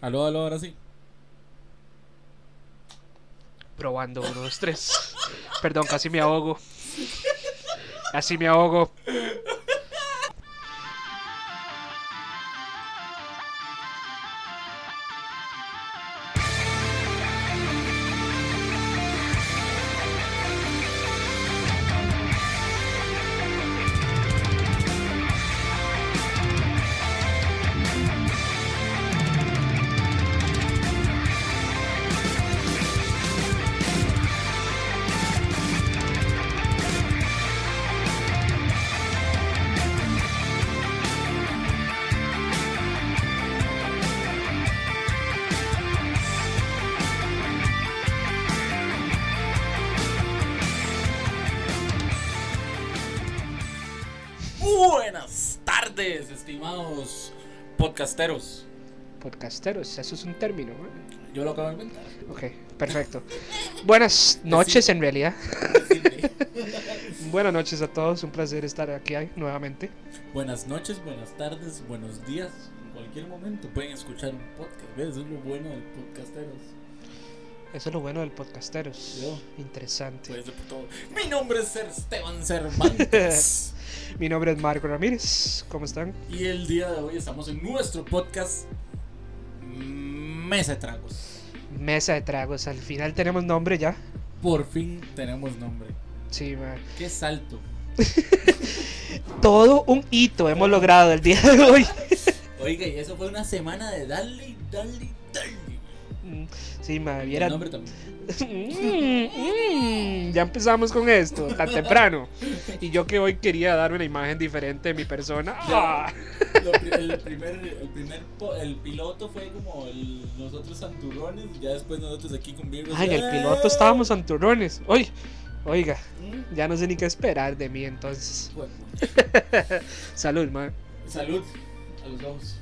Aló, aló, ahora sí. Probando, uno, dos, tres. Perdón, casi me ahogo. Casi me ahogo. Podcasteros. Podcasteros, eso es un término. ¿eh? Yo lo acabo de inventar. Ok, perfecto. Buenas noches en realidad. Buenas noches a todos, un placer estar aquí nuevamente. Buenas noches, buenas tardes, buenos días. En cualquier momento pueden escuchar un podcast. ¿Ves? Eso es lo bueno del podcasteros. Eso es lo bueno del podcasteros. Interesante. Todo. Mi nombre es Esteban Cervantes. Mi nombre es Marco Ramírez. ¿Cómo están? y el día de hoy estamos en nuestro podcast Mesa de Tragos. Mesa de tragos. Al final tenemos nombre ya. Por fin tenemos nombre. Sí, man. Qué salto. Todo un hito hemos logrado el día de hoy. Oiga, y eso fue una semana de darle, darle, darle. Mm, El viera. nombre también. Mm, mm, ya empezamos con esto, tan temprano. Y yo que hoy quería dar una imagen diferente de mi persona. Ah, Lo el primer, el primer el piloto fue como el- nosotros santurrones, ya después nosotros aquí con virus. Ay, en el piloto estábamos santurrones. Oy, oiga, ya no sé ni qué esperar de mí entonces. Salud, man. Salud a los dos.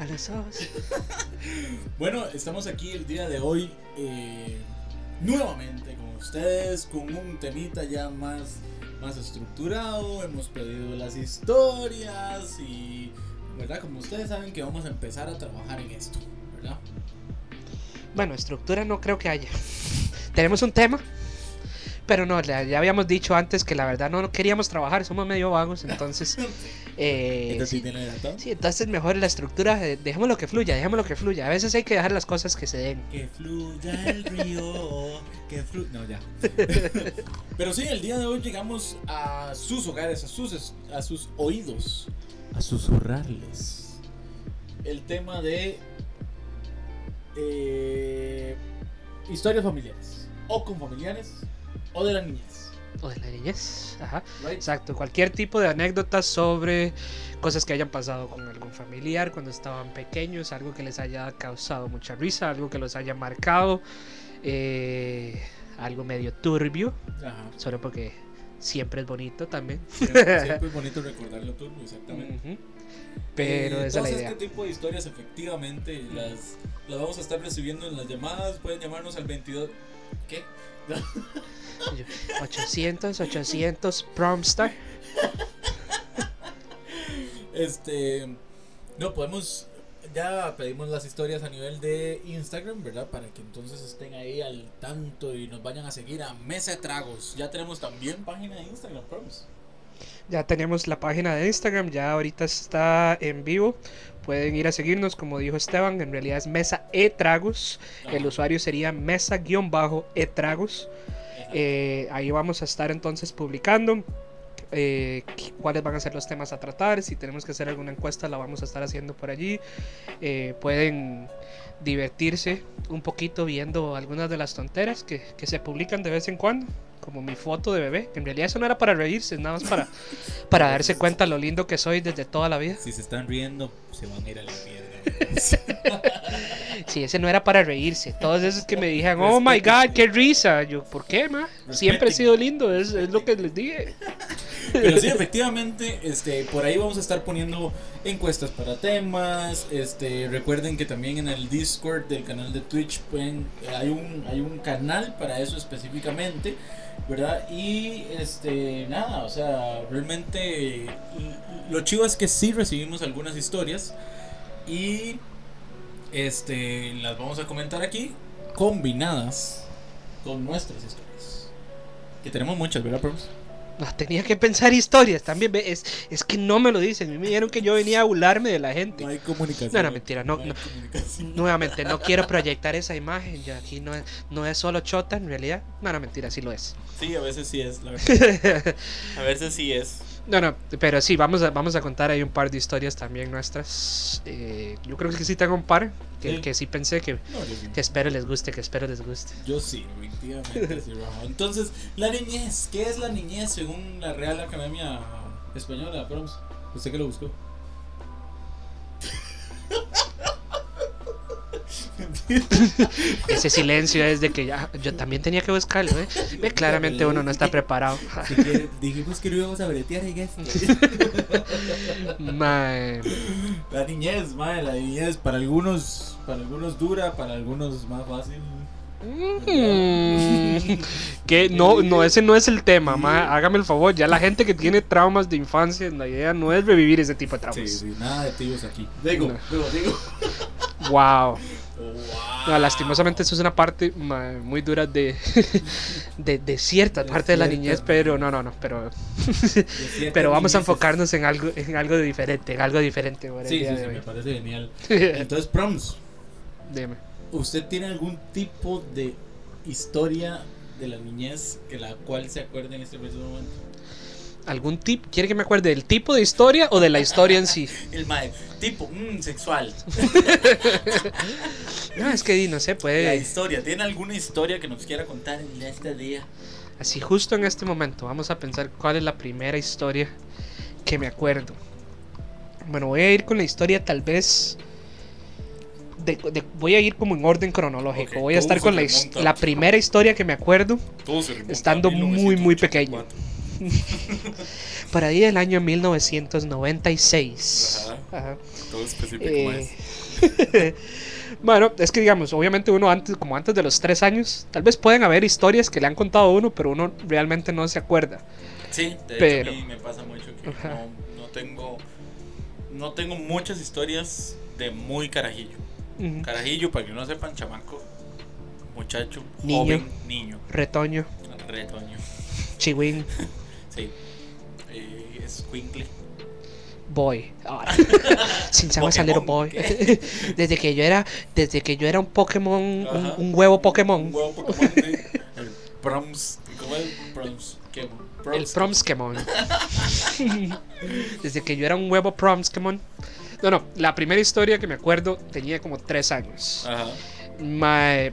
A los ojos. Bueno, estamos aquí el día de hoy eh, nuevamente con ustedes, con un temita ya más, más estructurado. Hemos pedido las historias y, ¿verdad? Como ustedes saben que vamos a empezar a trabajar en esto, ¿verdad? Bueno, estructura no creo que haya. Tenemos un tema, pero no, ya ya habíamos dicho antes que la verdad no queríamos trabajar, somos medio vagos, entonces... eh, Este sí tiene sí, entonces mejor la estructura, eh, dejémoslo que fluya, dejémoslo que fluya. A veces hay que dejar las cosas que se den. Que fluya el río, que fluya. No, ya. Pero sí, el día de hoy llegamos a sus hogares, a sus, a sus oídos, a susurrarles el tema de eh, historias familiares, o con familiares, o de la niñez. O de la niñez, ajá. Right? Exacto, cualquier tipo de anécdotas sobre cosas que hayan pasado con algún familiar cuando estaban pequeños, algo que les haya causado mucha risa, algo que los haya marcado, eh, algo medio turbio, Ajá. solo porque siempre es bonito también. Siempre, siempre es bonito recordarlo todo, exactamente. Ujú. Pero Eh, esa es la idea. este tipo de historias efectivamente las, las vamos a estar recibiendo en las llamadas. Pueden llamarnos al 22. ¿Qué? 800, 800 Promstar. Este. No, podemos. Ya pedimos las historias a nivel de Instagram, ¿verdad? Para que entonces estén ahí al tanto y nos vayan a seguir a Mesa de Tragos. Ya tenemos también página de Instagram, Proms. Ya tenemos la página de Instagram, ya ahorita está en vivo. Pueden ir a seguirnos, como dijo Esteban, en realidad es Mesa E Tragos. El usuario sería Mesa-E Tragos. Eh, ahí vamos a estar entonces publicando eh, cuáles van a ser los temas a tratar. Si tenemos que hacer alguna encuesta, la vamos a estar haciendo por allí. Eh, pueden divertirse un poquito viendo algunas de las tonteras que, que se publican de vez en cuando. Como mi foto de bebé, que en realidad eso no era para reírse, es nada más para, para darse cuenta lo lindo que soy desde toda la vida. Si se están riendo, se van a ir al infierno. Sí, ese no era para reírse. Todos esos que me dijeron, oh my god, qué risa. Yo, ¿por qué, ma? Siempre he sido lindo, es, es lo que les dije. Pero sí, efectivamente, este, por ahí vamos a estar poniendo encuestas para temas. Este, recuerden que también en el Discord del canal de Twitch pueden, eh, hay un hay un canal para eso específicamente, ¿verdad? Y este, nada, o sea, realmente lo chivo es que sí recibimos algunas historias y este, las vamos a comentar aquí, combinadas con nuestras historias. Que tenemos muchas, ¿verdad, Proms? No, tenía que pensar historias también. Es, es que no me lo dicen. Me dijeron que yo venía a burlarme de la gente. No hay comunicación. No, no, mentira, no, hay no. comunicación. Nuevamente, no quiero proyectar esa imagen. Ya aquí no es, no es solo chota en realidad. No, no, mentira, sí lo es. Sí, a veces sí es, la verdad. A veces sí es. No, no, pero sí, vamos a, vamos a contar ahí un par de historias también nuestras. Eh, yo creo que sí tengo un par que Sí. que sí pensé que, No, yo sí. que espero les guste, que espero les guste. Yo sí, efectivamente sí, Rafa. Entonces, la niñez, ¿qué es la niñez según la Real Academia Española, Proms? ¿Usted qué lo buscó? Ese silencio es de que ya, yo también tenía que buscarlo, ¿eh? Ve, claramente uno no está preparado. Si quiere, dijimos que no íbamos a bretear en esto. Mae, La niñez, madre, la niñez para algunos, para algunos dura, para algunos más fácil. Mm, que no, no, ese no es el tema, mae. Hágame el favor, ya la gente que tiene traumas de infancia, la idea no es revivir ese tipo de Sí, traumas. sí, nada de tíos aquí. Digo, No. digo, digo. Wow. No, lastimosamente eso es una parte muy dura de, de, de cierta De parte de la niñez, pero no, no, no, pero, pero vamos a enfocarnos en algo, en algo diferente, en algo diferente. por el Sí, día sí, de sí, hoy. me parece genial. Entonces, Proms, Dime. ¿usted tiene algún tipo de historia de la niñez que la cual se acuerde en este preciso momento? ¿Algún tip? ¿Quiere que me acuerde del tipo de historia o de la historia en sí? El mae, tipo, mm, sexual. No, es que no sé, La puede. historia, ¿tiene alguna historia que nos quiera contar en este día? Así justo en este momento, vamos a pensar cuál es la primera historia que me acuerdo. Bueno, voy a ir con la historia tal vez... de- de- voy a ir como en orden cronológico. Voy a estar con la, la primera historia que me acuerdo Todo se remonta Estando a muy, muy pequeño. 1984. por ahí del año 1996. Ajá. Ajá. Todo específico Eh, más. bueno, es que digamos, obviamente uno antes, como antes de los tres años, tal vez pueden haber historias que le han contado a uno, pero uno realmente no se acuerda. Sí, de pero- hecho a mí me pasa mucho que no, no tengo no tengo muchas historias de muy carajillo. Carajillo, para que no sepan, chamaco, muchacho, Niño. joven, niño, Retoño, retoño. chihuín, Sí. Eh, es Quinkly. boy. Sin saber salir Pokémon, boy. desde que yo era, desde que yo era un Pokémon, un, un huevo Un Pokémon. huevo Pokémon. sí. El Proms. ¿Cómo es? Proms. ¿Qué? El Promskemon. Desde que yo era un huevo Promskemon. No, no, la primera historia que me acuerdo tenía como tres años. Ajá. Mae,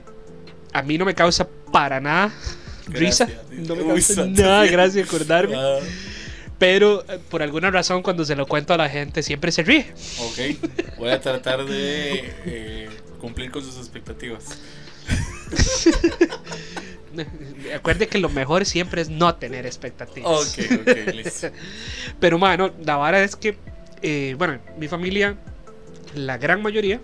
a mí no me causa para nada risa. Gracias. No me causa nada cielo. gracia acordarme. Ah, Pero eh, por alguna razón cuando se lo cuento a la gente siempre se ríe. ok. Voy a tratar de eh, cumplir con sus expectativas. Acuerde que lo mejor siempre es no tener expectativas. Ok, ok, listo. Pero bueno, la vara es que, eh, bueno, mi familia, la gran mayoría,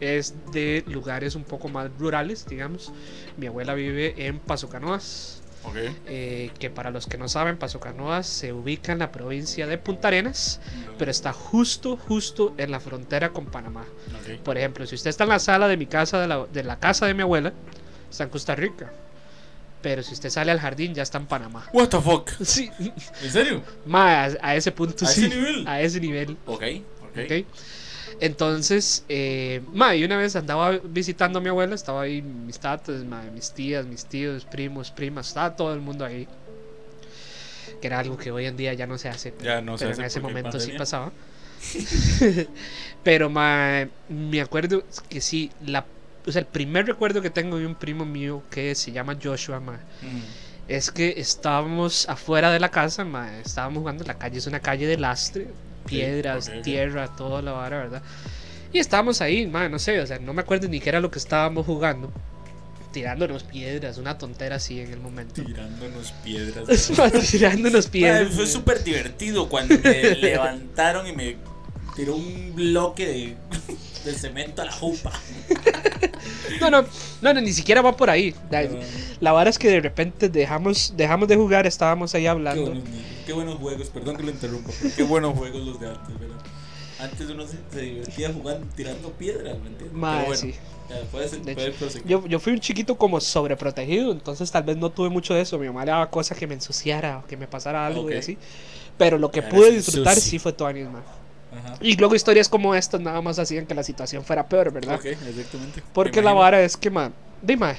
es de lugares un poco más rurales, digamos. Mi abuela vive en Paso Canoas, Ok. eh, que para los que no saben, Paso Canoas se ubica en la provincia de Punta Arenas, pero está justo, justo en la frontera con Panamá. Ok. Por ejemplo, si usted está en la sala de mi casa, de la, de la casa de mi abuela, está en Costa Rica. Pero si usted sale al jardín, ya está en Panamá. What the fuck? Sí, ¿En serio? a, a ese punto ¿A sí. ese nivel? A ese nivel. Ok, ok. Entonces, eh, ma, y una vez andaba visitando a mi abuela, estaba ahí mis tatas, ma, mis tías, mis tíos, primos, primas, estaba todo el mundo ahí. Que era algo que hoy en día ya no se hace. Ya no se pero hace en ese momento sí pandemia. pasaba. pero ma, me acuerdo que sí, la, o sea, el primer recuerdo que tengo de un primo mío que se llama Joshua, ma, Mm. es que estábamos afuera de la casa, ma, estábamos jugando, la calle es una calle de lastre, piedras, ok, ok. tierra, toda la vara, ¿verdad? Y estábamos ahí, ma, no sé, o sea, no me acuerdo ni qué era lo que estábamos jugando. Tirándonos piedras, una tontera así en el momento. Tirándonos piedras. Tirándonos piedras. fue súper divertido cuando me levantaron y me tiró un bloque de, de cemento a la jupa. No, no, no, no, ni siquiera va por ahí. La, Ah, la vara es que de repente dejamos, dejamos de jugar, estábamos ahí qué, hablando. buenos, ni- qué buenos juegos, perdón que lo interrumpa, pero qué buenos juegos los de antes, ¿verdad? Antes uno se, se divertía jugando, tirando piedras, ¿me entiendes? Pero bueno, sí. ya, puedes, puedes. Yo, yo fui un chiquito como sobreprotegido, entonces tal vez no tuve mucho de eso. Mi mamá le daba cosas que me ensuciara o que me pasara algo Ok. y así. Pero lo que Eres pude disfrutar sí fue Tuanis, man. Ajá. Y luego historias como estas nada más hacían que la situación fuera peor, ¿verdad? Ok, exactamente. Porque la vara es que, man, dime,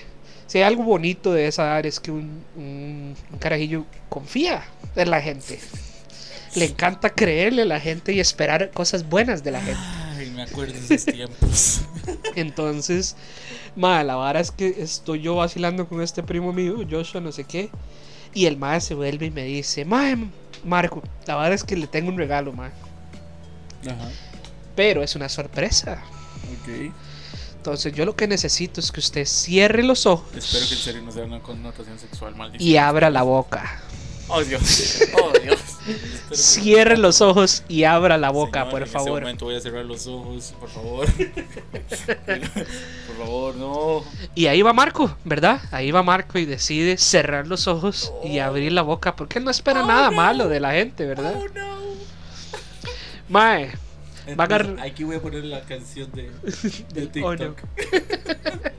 si hay algo bonito de esa área es que un, un, un carajillo confía en la gente. Le encanta creerle a la gente y esperar cosas buenas de la gente. Ay, me acuerdo de esos tiempos. Entonces, ma, la vara es que estoy yo vacilando con este primo mío, Joshua, no sé qué. Y el ma se vuelve y me dice, ma, Marco, la vara es que le tengo un regalo, ma. Ajá. Pero es una sorpresa. Ok. Entonces yo lo que necesito es que usted cierre los ojos Espero que en serio no sea una connotación sexual, maldición. y abra la boca. Oh, Dios. Oh, Dios. Cierre los ojos y abra la boca, Señor, por en este favor. momento voy a cerrar los ojos, por favor. por favor, no. Y ahí va Marco, ¿verdad? Ahí va Marco y decide cerrar los ojos y abrir la boca porque él no espera Oh, nada no. malo de la gente, ¿verdad? Oh, no. Mae, Va a agarrar- Entonces, Aquí voy a poner la canción de, de Oh, TikTok.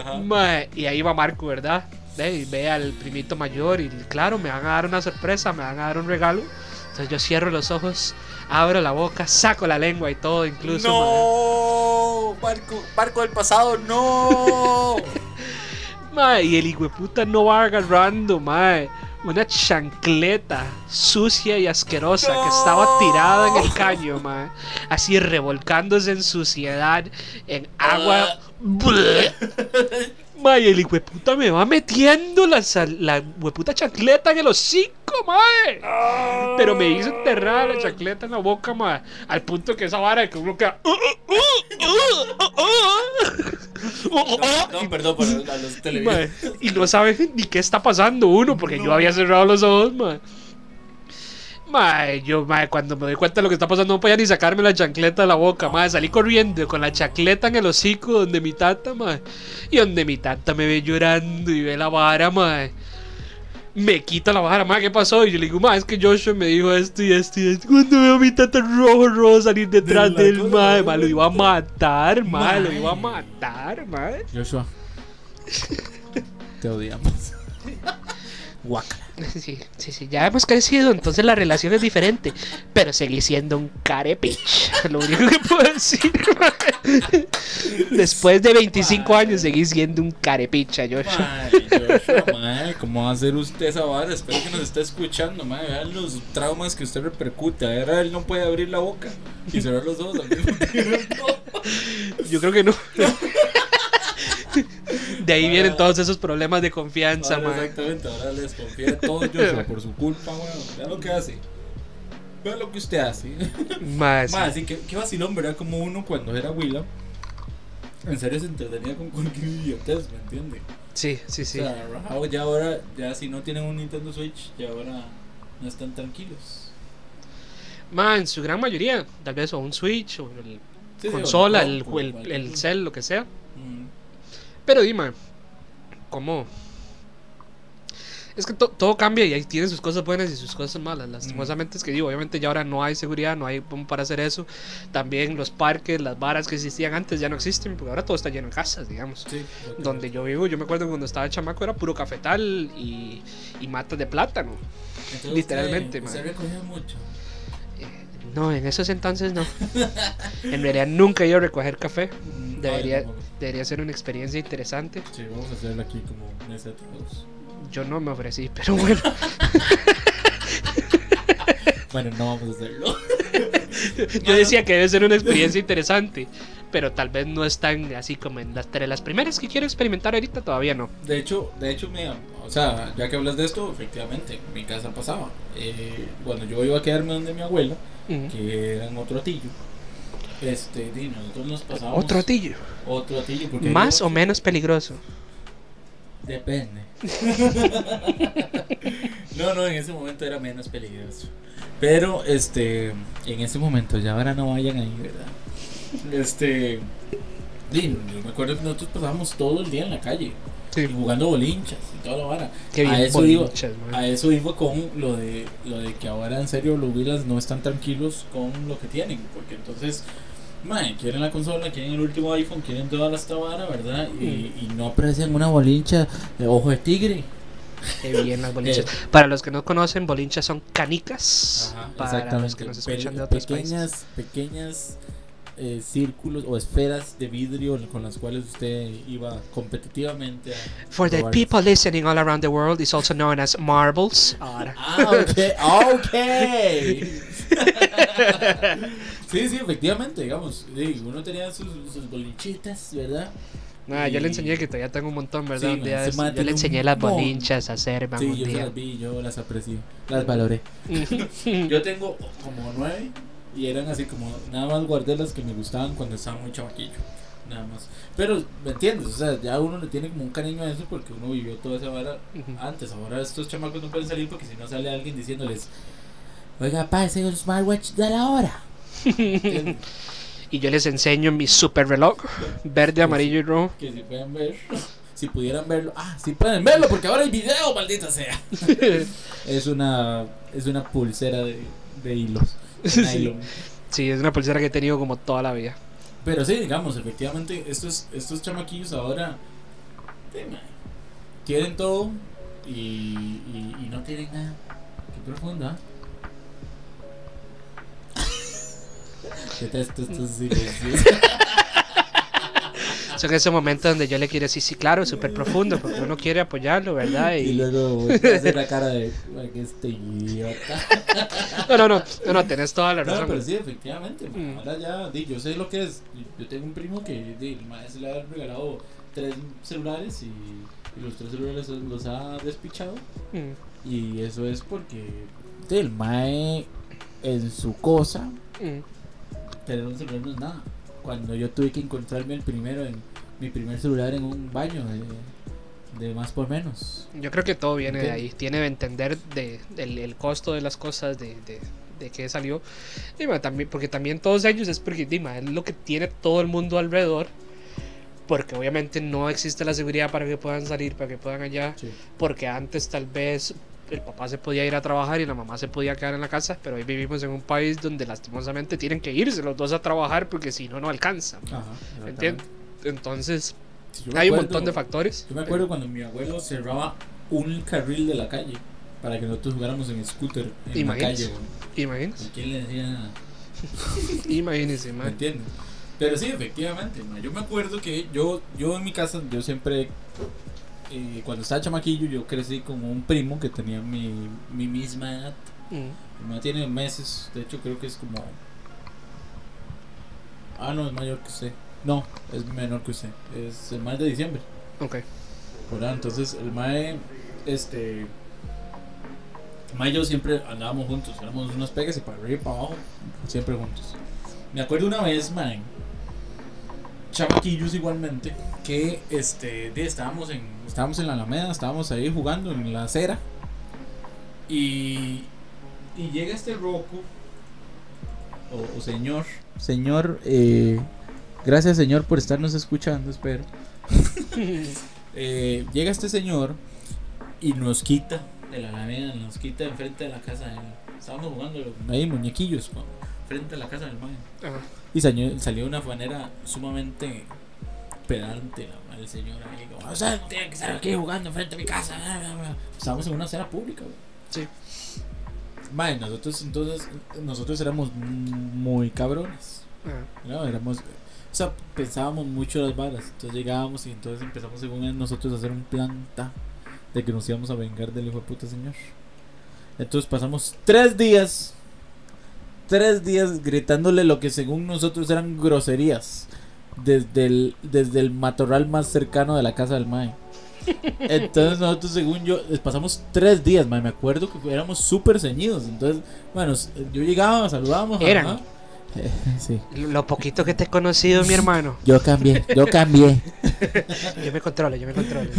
Ajá. mae, y ahí va Marco, ¿verdad? Ve, y ve al primito mayor y claro, me van a dar una sorpresa, me van a dar un regalo. Entonces yo cierro los ojos, abro la boca, saco la lengua y todo, incluso. No, Marco, Marco del pasado, no. Mae, y el hijueputa no va agarrando, mae. Una chancleta sucia y asquerosa que estaba tirada en el caño, mae. Así revolcándose en suciedad, en agua. Bleh. Mae, el hijueputa me va metiendo la, sal- la hueputa chancleta en el hocico, mae. Pero me hizo enterrar la chancleta en la boca, mae. Al punto que esa vara que uno queda. "Uh, uh, uh, uh, uh, uh, uh". No, perdón para los televidentes. y no sabe ni qué está pasando uno porque yo había cerrado los ojos, mae. Mae, yo, mae, cuando me doy cuenta de lo que está pasando, no podía ni sacarme la chancleta de la boca, mae. Salí corriendo con la chancleta en el hocico donde mi tata, mae. Y donde mi tata me ve llorando y ve la vara, mae. Me quita la vara, mae, ¿qué pasó? Y yo le digo, mae, es que Joshua me dijo esto y esto y esto. Cuando veo a mi tata rojo, rojo salir detrás De del mae, mae. lo iba a matar, mae, lo iba a matar, mae. Joshua, te odiamos. Guácala. Sí, sí, sí, ya hemos crecido, entonces la relación es diferente. Pero seguí siendo un carepich. Lo único que puedo decir. Después de 25 años seguí siendo un carepicha, Joshua. Mae, Joshua, mae, ¿cómo va a hacer usted esa vara? Espero que nos esté escuchando, mae. Vean los traumas que usted repercute. Ahora él no puede abrir la boca y cerrar los ojos al mismo tiempo. Yo creo que no. De ahí vienen todos esos problemas de confianza, Ahora, exactamente, ahora les confía de todo Joshua por su culpa, weón. Vean lo que hace. Vean lo que usted hace. Sí. Más, sí, qué, qué vacilón, ¿verdad? Como uno cuando era Willa, en serio se entretenía con cualquier idiotez, ¿me entiende? Sí, sí, sí. O sea, rajado ya ahora, ya si no tienen un Nintendo Switch, ya ahora no están tranquilos. Mae, en su gran mayoría, tal vez o un Switch o el Sí, sí, consola, el, el, cualquier- el cel, lo que sea. Pero dime, ¿cómo? Es que to- todo cambia y ahí tiene sus cosas buenas y sus cosas malas. Lastimosamente es que digo, obviamente ya ahora no hay seguridad, no hay para hacer eso. También los parques, las varas que existían antes ya no existen, porque ahora todo está lleno de casas, digamos. Sí, Donde yo vivo, yo me acuerdo cuando estaba chamaco era puro cafetal y, y matas de plátano. Entonces, literalmente, usted, man. usted recogía mucho. No, en esos entonces no. En realidad nunca he ido a recoger café. Mm, Debería, ay, debería ser una experiencia interesante. Sí, vamos a hacerlo aquí como mesa de todos. Yo no me ofrecí, pero bueno. Bueno, no vamos a hacerlo. Yo decía que debe ser una experiencia interesante, pero tal vez no es tan así como en las, entre las primeras que quiero experimentar ahorita, todavía no. De hecho, de hecho, mira, o sea, ya que hablas de esto, efectivamente, en mi casa pasaba. Eh, cuando yo iba a quedarme donde mi abuela, que era en otro atillo, este, di, nosotros nos pasábamos. Otro atillo. Otro atillo, porque Más o menos peligroso. Depende. no, no, en ese momento era menos peligroso. Pero, este, en ese momento, ya ahora no vayan ahí, ¿verdad? Este, di, yo me acuerdo que nosotros pasábamos todo el día en la calle. Sí. y jugando bolinchas y toda la vara. Qué bien a eso iba, man. a eso iba con lo de lo de que ahora en serio los Willas no están tranquilos con lo que tienen, porque entonces Mae, quieren la consola, quieren el último iPhone, quieren toda la vara, ¿verdad? Y, y no aprecian una bolincha de ojo de tigre. Qué bien las bolinchas. Para los que no conocen, bolinchas son canicas. Ajá, para los que nos Pe- escuchan de otros pequeñas, países. pequeñas eh, círculos o esferas de vidrio con las cuales usted iba competitivamente a For the people listening all around the world, it's also known as marbles. Ahora. Ah, ok, ok. sí, sí, efectivamente, digamos, sí, uno tenía sus, sus bolinchitas, ¿verdad? Nah, yo Y- le enseñé que todavía tengo un montón, ¿verdad? Sí, yo le un enseñé las bolinchas a hacer, man, Sí, un yo día. las vi, yo las aprecié, las valoré. Yo tengo como nueve y eran así como, nada más guardé las que me gustaban cuando estaba muy chamaquillo, nada más. Pero, ¿me entiendes? O sea, ya uno le tiene como un cariño a eso porque uno vivió toda esa vara antes. Ahora estos chamacos no pueden salir porque si no sale alguien diciéndoles, oiga, pa, ese smartwatch de la hora. Y yo les enseño mi super reloj, verde, amarillo y rojo. que si pueden ver, si pudieran verlo, ah, si pueden verlo porque ahora hay video, maldita sea. es una, es una pulsera de, de hilos. Sí. Sí, es una pulsera que he tenido como toda la vida. Pero sí, digamos, efectivamente, estos, estos chamaquillos ahora tienen todo y, y, y no tienen nada. Qué profunda. Detesto estos silencios. Son esos momentos donde yo le quiero decir, sí, claro, súper profundo, porque uno quiere apoyarlo, ¿verdad? Y Y... luego hacer la cara de "Ay, que este idiota. No, no, no, no, no, tenés toda la No, razón. pero sí, efectivamente. man, Mm. Ahora ya, di, yo sé lo que es. Yo tengo un primo que di, el maestro le ha regalado tres celulares y, y los tres celulares los ha despichado. Mm, Y eso es porque el mae en su cosa, mm. tener un celular no es nada. Cuando yo tuve que encontrarme el primero en mi primer celular en un baño de, de más por menos. Yo creo que todo viene de Ok. ahí. Tiene que entender de, del el costo de las cosas, de, de, de qué salió. Y, ma, también, porque también todos ellos es porque dima, es lo que tiene todo el mundo alrededor. Porque obviamente no existe la seguridad para que puedan salir, para que puedan allá. Sí. Porque antes tal vez el papá se podía ir a trabajar y la mamá se podía quedar en la casa. Pero hoy vivimos en un país donde lastimosamente tienen que irse los dos a trabajar porque si no, no alcanzan. ¿Entiendes? Entonces Sí, hay un montón de factores. Yo me acuerdo cuando mi abuelo cerraba un carril de la calle para que nosotros jugáramos en scooter en la Imagínese. calle. güey. Imagínense. ¿Y quién le decía nada? Imagínense, ¿Me entiendes? Pero sí, efectivamente, yo me acuerdo que yo, yo en mi casa, yo siempre, eh, cuando estaba chamaquillo, yo crecí con un primo que tenía mi, mi misma edad. Mm. Mi tiene meses, de hecho creo que es como... Ah, no, es mayor que usted. No, es menor que usted. Es el mes de diciembre. Ok. ¿verdad? Entonces el mae, este, el mae y yo siempre andábamos juntos, éramos unos pegas y para arriba y para abajo, siempre juntos. Me acuerdo una vez, man, chamaquillos igualmente, que este, de, estábamos en, estábamos en la Alameda, estábamos ahí jugando en la acera y, y llega este roco, o, o señor, señor, eh, gracias señor por estarnos escuchando, espero. Eh, llega este señor y nos quita de la alameda, nos quita enfrente de la casa de él. Estábamos jugando ahí muñequillos pa, frente a la casa del man. Ajá. Y salió, salió de una manera sumamente pedante la- el señor ahí. Como, o sea, tiene que estar aquí jugando frente a mi casa. bla, bla, bla". Estábamos en una acera pública. güey. Sí. Mae, nosotros entonces, nosotros éramos muy cabrones. Ajá. No, éramos, o sea, pensábamos mucho las balas. Entonces llegábamos y entonces empezamos según nosotros a hacer un plan ta, de que nos íbamos a vengar del hijo de puta señor. Entonces pasamos tres días, tres días gritándole lo que según nosotros eran groserías desde el, desde el matorral más cercano de la casa del Mae. Entonces nosotros según yo pasamos tres días, mae, me acuerdo que éramos súper ceñidos. Entonces, bueno, yo llegaba, saludábamos. Eran. ajá. Eh, sí. Lo poquito que te he conocido, mi hermano. Yo cambié, yo cambié. Yo me controlo, yo me controlo.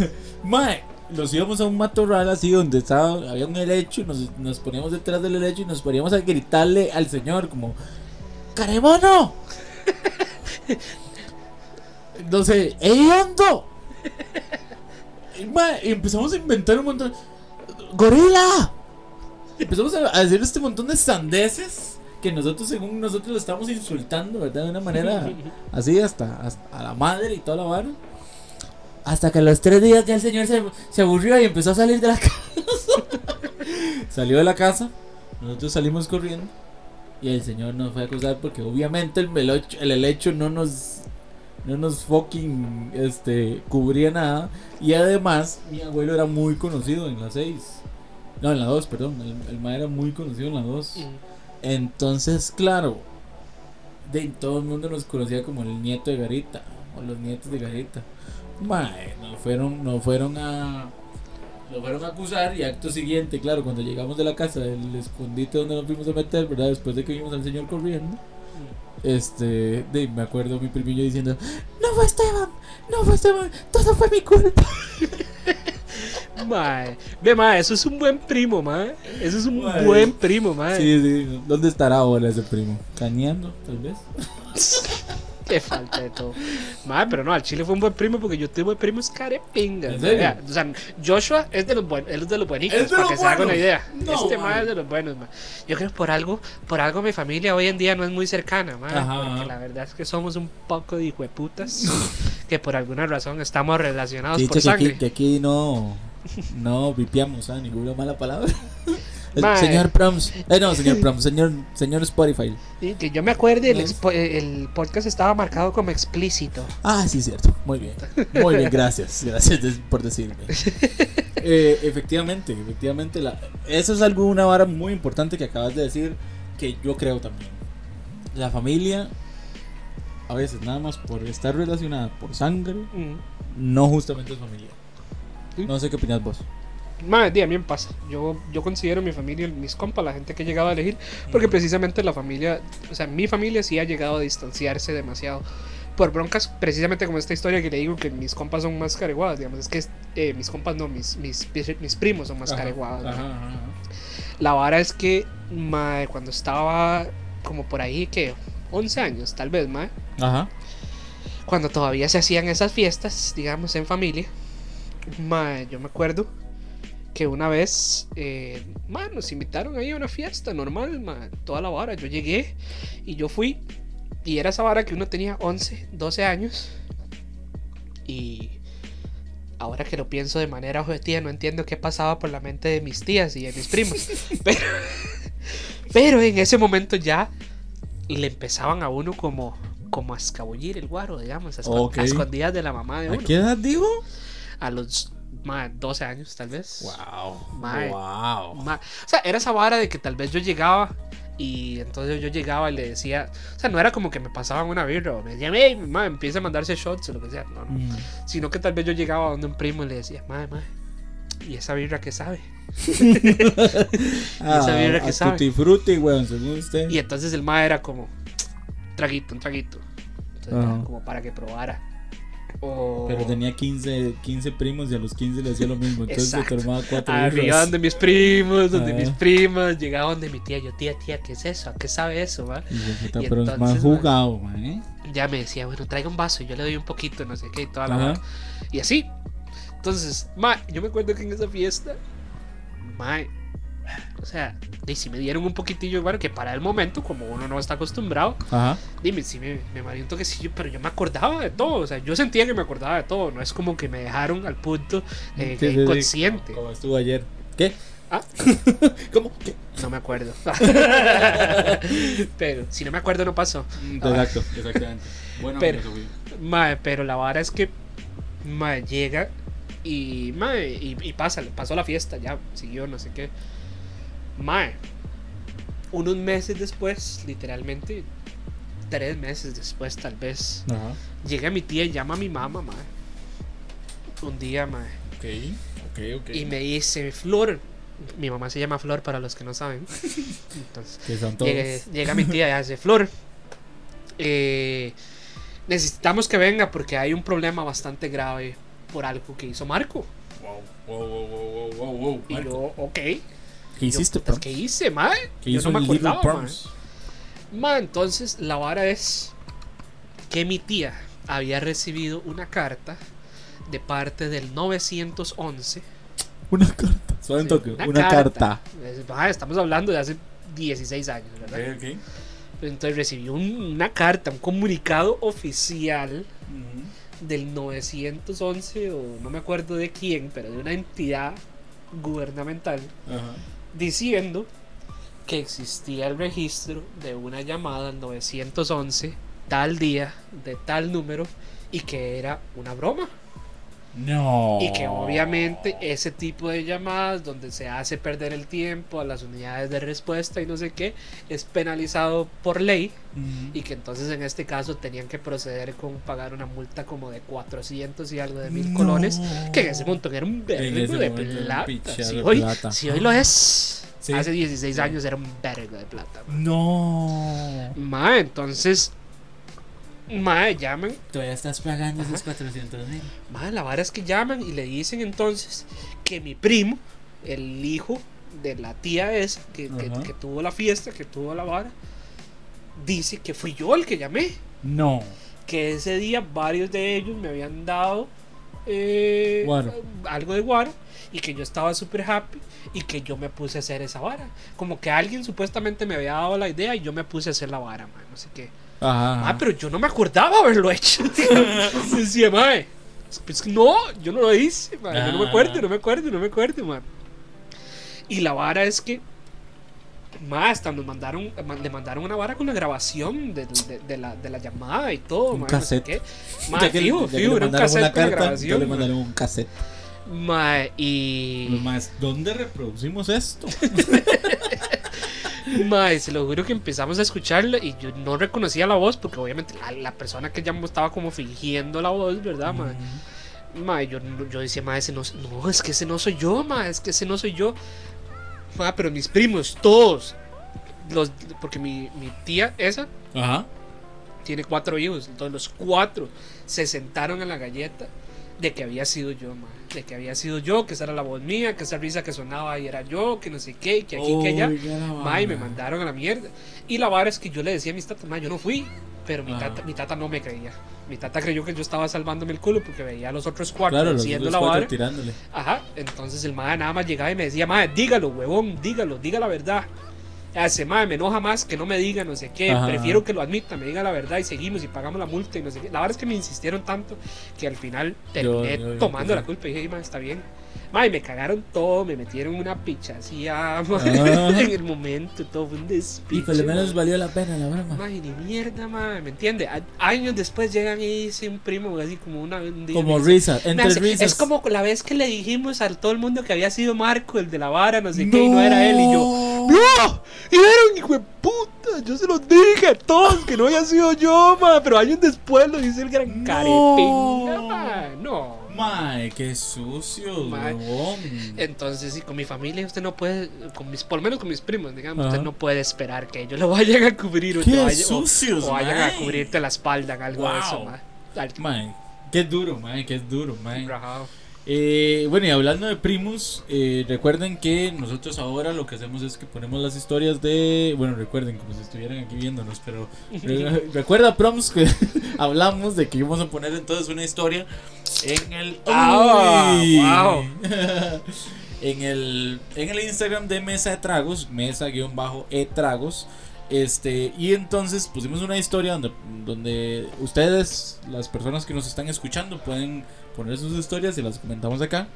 Mae, nos íbamos a un matorral así donde estaba, había un helecho y nos, nos poníamos detrás del helecho y nos poníamos a gritarle al señor como ¡Caremono! No sé, ¡Ey, hondo! Y, empezamos a inventar un montón. ¡Gorila! Empezamos a, a decir este montón de sandeces que nosotros, según nosotros, lo estamos insultando, ¿verdad? De una manera así, hasta, hasta a la madre y toda la vara. Hasta que a los tres días ya el señor se, se aburrió y empezó a salir de la casa. Salió de la casa, nosotros salimos corriendo. Y el señor nos fue a acusar porque obviamente el, melocho- el helecho no nos no nos fucking este cubría nada y además mi abuelo era muy conocido en la 6 no en la 2 perdón el, el ma era muy conocido en la 2 Mm. Entonces claro de todo el mundo nos conocía como el nieto de Garita o los nietos de Garita Mae, nos fueron nos fueron a lo fueron a acusar y acto siguiente, claro, cuando llegamos de la casa del escondite donde nos fuimos a meter, ¿verdad? Después de que vimos al señor corriendo, este, de, me acuerdo mi primillo diciendo, no fue Esteban, no fue Esteban, todo fue mi culpa. Mae. Ve, mae, eso es un buen primo, mae. Eso es un Mae. buen primo, mae. Sí, sí, ¿dónde estará ahora ese primo? ¿Cañando, tal vez? Qué falta de todo. Mae, pero no, al chile fue un buen primo porque yo tuve primos carepingas. ¿En serio? Vea, O sea, Joshua es de los buenos, es de los buenitos, ¿Es de para que se haga una idea. No, este mae. es de los buenos, mae. Yo creo que por algo, por algo mi familia hoy en día no es muy cercana, mae. Ajá, porque ajá. la verdad es que somos un poco de hijueputas que por alguna razón estamos relacionados por que, sangre. aquí, que aquí no, no vipiamos a ninguna mala palabra. El señor Proms, eh, no, señor Proms, señor, señor Spotify. Sí, que yo me acuerde, el, podcast estaba marcado como explícito. Ah, sí, cierto. Muy bien. Muy bien, gracias. Gracias por decirme. Eh, efectivamente, efectivamente. La, eso es algo, una vara muy importante que acabas de decir, que yo creo también. La familia, a veces nada más por estar relacionada por sangre, Mm. no justamente es familia. Sí. No sé qué opinas vos. Madre, di, a mí me pasa. Yo, yo considero mi familia, mis compas, la gente que he llegado a elegir, porque precisamente la familia, o sea, mi familia sí ha llegado a distanciarse demasiado. Por broncas, precisamente como esta historia que le digo que mis compas son más careguadas, digamos, es que eh, mis compas no, mis, mis, mis primos son más Ajá, careguadas. ¿no? ajá, ajá. La vara es que, mae, cuando estaba como por ahí, que 11 años, tal vez, Ajá. cuando todavía se hacían esas fiestas, digamos, en familia, mae, yo me acuerdo que una vez, eh, nos invitaron ahí a una fiesta normal, mae, toda la vara. Yo llegué y yo fui, y era esa vara que uno tenía 11, 12 años, y ahora que lo pienso de manera objetiva, no entiendo qué pasaba por la mente de mis tías y de mis primos, pero, pero en ese momento ya le empezaban a uno como, como a escabullir el guaro, digamos, a, escon- Ok. a escondidas de la mamá de ¿A uno. qué edad digo? A los ma, 12 años, tal vez. Wow. Wow. Ma- o sea, era esa vara de que tal vez yo llegaba y entonces yo llegaba y le decía, o sea, no era como que me pasaban una birra o me decían, hey, ma, empieza a mandarse shots o lo que sea, no, no. Mm. Sino que tal vez yo llegaba donde un primo y le decía, madre, madre, ¿y esa birra qué sabe? Ah, esa vibra que a sabe. tutti frutti, weón, según usted. Y entonces el ma era como, traguito, un traguito. Entonces, Ajá. ya, como para que probara. O... Pero tenía 15, 15 primos y a los se le hacía lo mismo. Entonces se tomaba cuatro Arriba birras. donde mis primos, donde Ah. mis primas, llegaba donde mi tía, yo, tía, tía, ¿qué es eso? ¿A qué sabe eso, ma? Y yo, puta, Y pero es entonces, más jugado, man, ¿eh? Ya me decía, bueno, traiga un vaso y yo le doy un poquito, no sé qué, y toda la vara. Y así. Entonces, ma, yo me acuerdo que en esa fiesta, ma, o sea, y si me dieron un poquitillo, bueno, que para el momento, como uno no está acostumbrado, Ajá. dime, si me, me mareó un toquecillo, pero yo me acordaba de todo, o sea, yo sentía que me acordaba de todo, no es como que me dejaron al punto eh, Sí, sí, sí. inconsciente. Como estuvo ayer. ¿Qué? Ah. ¿Cómo? ¿Qué? No me acuerdo. pero si no me acuerdo, no pasó. Exacto, exactamente. Bueno, Pero-. Mae, pero la vara es que mae, llega y, mae, y, y pasa, pasó la fiesta, ya siguió, no sé qué. Mae, unos meses después, literalmente, tres meses después tal vez, Ajá. llega mi tía y llama a mi mamá, mae. Un día, mae, Ok, ok, ok. y me dice, Flor, mi mamá se llama Flor para los que no saben. Entonces, Que son todos. Llega, llega mi tía y hace Flor. eh, necesitamos que venga porque hay un problema bastante grave por algo que hizo Marco. Wow, wow, wow, wow, wow, wow. Y yo, ok. ¿Qué Yo, hiciste, Proms? ¿Qué hice, mae? ¿Qué Yo hizo no me acordaba, mae. Ma, entonces la vara es que mi tía había recibido una carta de parte del 911. Una carta. Solo un Sí, toque. Una, carta. Es- ah, Estamos hablando de hace 16 años, ¿verdad? Ok, ok. Entonces recibió un- una carta, un comunicado oficial Ujú. del 911 o no me acuerdo de quién, pero de una entidad gubernamental Ajá. Diciendo que existía el registro de una llamada al 911 tal día de tal número y que era una broma No. y que obviamente ese tipo de llamadas donde se hace perder el tiempo a las unidades de respuesta y no sé qué es penalizado por ley y que entonces en este caso tenían que proceder con pagar una multa como de 400 y algo de mil No. colones que en ese montón era un vergo de plata si de hoy, plata. si hoy lo es Sí. hace 16 Sí. años era un vergo de plata No. ma entonces ma llaman Todavía estás pagando Ajá. esos 400 mil. ma la vara es que llaman y le dicen entonces que mi primo el hijo de la tía esa que, que- tuvo la fiesta que tuvo la vara dice que fui yo el que llamé No. que ese día varios de ellos me habían dado eh, algo de guaro y que yo estaba súper happy y que yo me puse a hacer esa vara. Como que alguien supuestamente me había dado la idea y yo me puse a hacer la vara, man, no sé qué. Ajá. Ah, pero yo no me acordaba haberlo hecho. tío. Decía, mae, pues no, yo no lo hice, mae, yo no me acuerdo, no me acuerdo, no me acuerdo, man. Y la vara es que más hasta nos mandaron ma- le mandaron una vara con la grabación de, de- de la, de la llamada y todo Un ma, no sé cassette. qué. Ma, Ya que- fijo, fijo, era un cassette con la carta, ya grabación le ma. mandaron un cassette. Ma, y más, ¿dónde reproducimos esto? Ma, se lo juro que empezamos a escucharlo y yo no reconocía la voz porque obviamente la, la persona que llamó estaba como fingiendo la voz, ¿verdad, ma? Ma, yo, yo decía, ma, ese no, no, es que ese no soy yo, ma, es que ese no soy yo. Ma, pero mis primos, todos, los, porque mi, mi tía esa Ajá. tiene cuatro hijos, entonces los cuatro se sentaron en la galleta de que había sido yo, ma, de que había sido yo, que esa era la voz mía, que esa risa que sonaba ahí era yo, que no sé qué, que aquí, que allá. Ma, y me mandaron a la mierda. Y la vara es que yo le decía a mis tatas, ma, yo no fui. Pero mi Ajá. tata, mi tata no me creía. Mi tata creyó que yo estaba salvándome el culo porque veía a los otros cuatro Claro, los haciendo otros la vara. tirándole. Ajá. Entonces el madre nada más llegaba y me decía, madre, dígalo, huevón, dígalo, diga la verdad. Hace, madre, me enoja más que no me diga no sé qué. Ajá, Prefiero que lo admita, me diga la verdad y seguimos y pagamos la multa y no sé qué. La verdad es que me insistieron tanto que al final terminé yo- yo tomando la culpa y dije, madre, está bien. Madre, me cagaron todo, me metieron una pichacía Ah. en el momento, todo fue un despiche. Y por lo menos valió la pena la broma. Madre, ni mierda, madre, ¿me entiende? A- Años después llegan y dice un primo así como una... un día Como dice, risa, entre hace- risas. Es como la vez que le dijimos a todo el mundo que había sido Marco, el de la vara, no sé qué, y no era él, y yo... ¡No! Y era un hijo de puta, yo se los dije a todos que no había sido yo, ma, pero años después lo dice el gran No. carepinga, ma, no. Mae, qué sucio, Mae. Entonces, sí, con mi familia usted no puede, con mis, por lo menos con mis primos, digamos, Ajá. usted no puede esperar que ellos lo vayan a cubrir o, vaya- o- sucios, o vayan mae. a cubrirte la espalda algo de eso, Wow. ma. Al- Mae, qué duro, mae, qué duro, mae. rajado. Eh, bueno, y hablando de primos, eh, recuerden que nosotros ahora lo que hacemos es que ponemos las historias de. Bueno, recuerden como si estuvieran aquí viéndonos, pero. re- recuerda, Proms, que hablamos de que íbamos a poner entonces una historia en el. Ah, wow. en, el, en el Instagram de Mesa de Tragos, mesa-e tragos. Este, y entonces pusimos una historia donde, donde ustedes, las personas que nos están escuchando, pueden poner sus historias y las comentamos acá.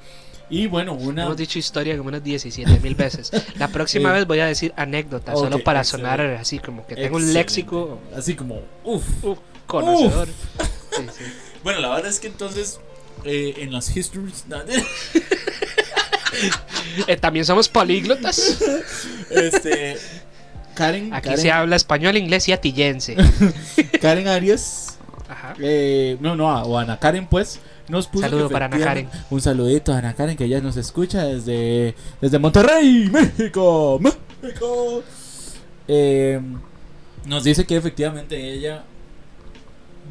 Y bueno, una. Hemos dicho historia como unas 17 mil veces. La próxima Eh, vez voy a decir anécdota, ok, solo para excelente. sonar así como que tengo un Excelente. léxico Así como, uff. uh, conocedor. Sí, sí. Bueno, la verdad es que entonces, eh, en las histories. Eh, también somos políglotas. este. Karen, Aquí Karen, se habla español, inglés y atillense. Karen Arias. Ajá. Eh, no, no, o Ana Karen, pues. Nos puso Saludo para Ana efectivamente- Un saludito a Ana Karen que ya nos escucha desde, desde Monterrey, México. México. eh, nos dice que efectivamente ella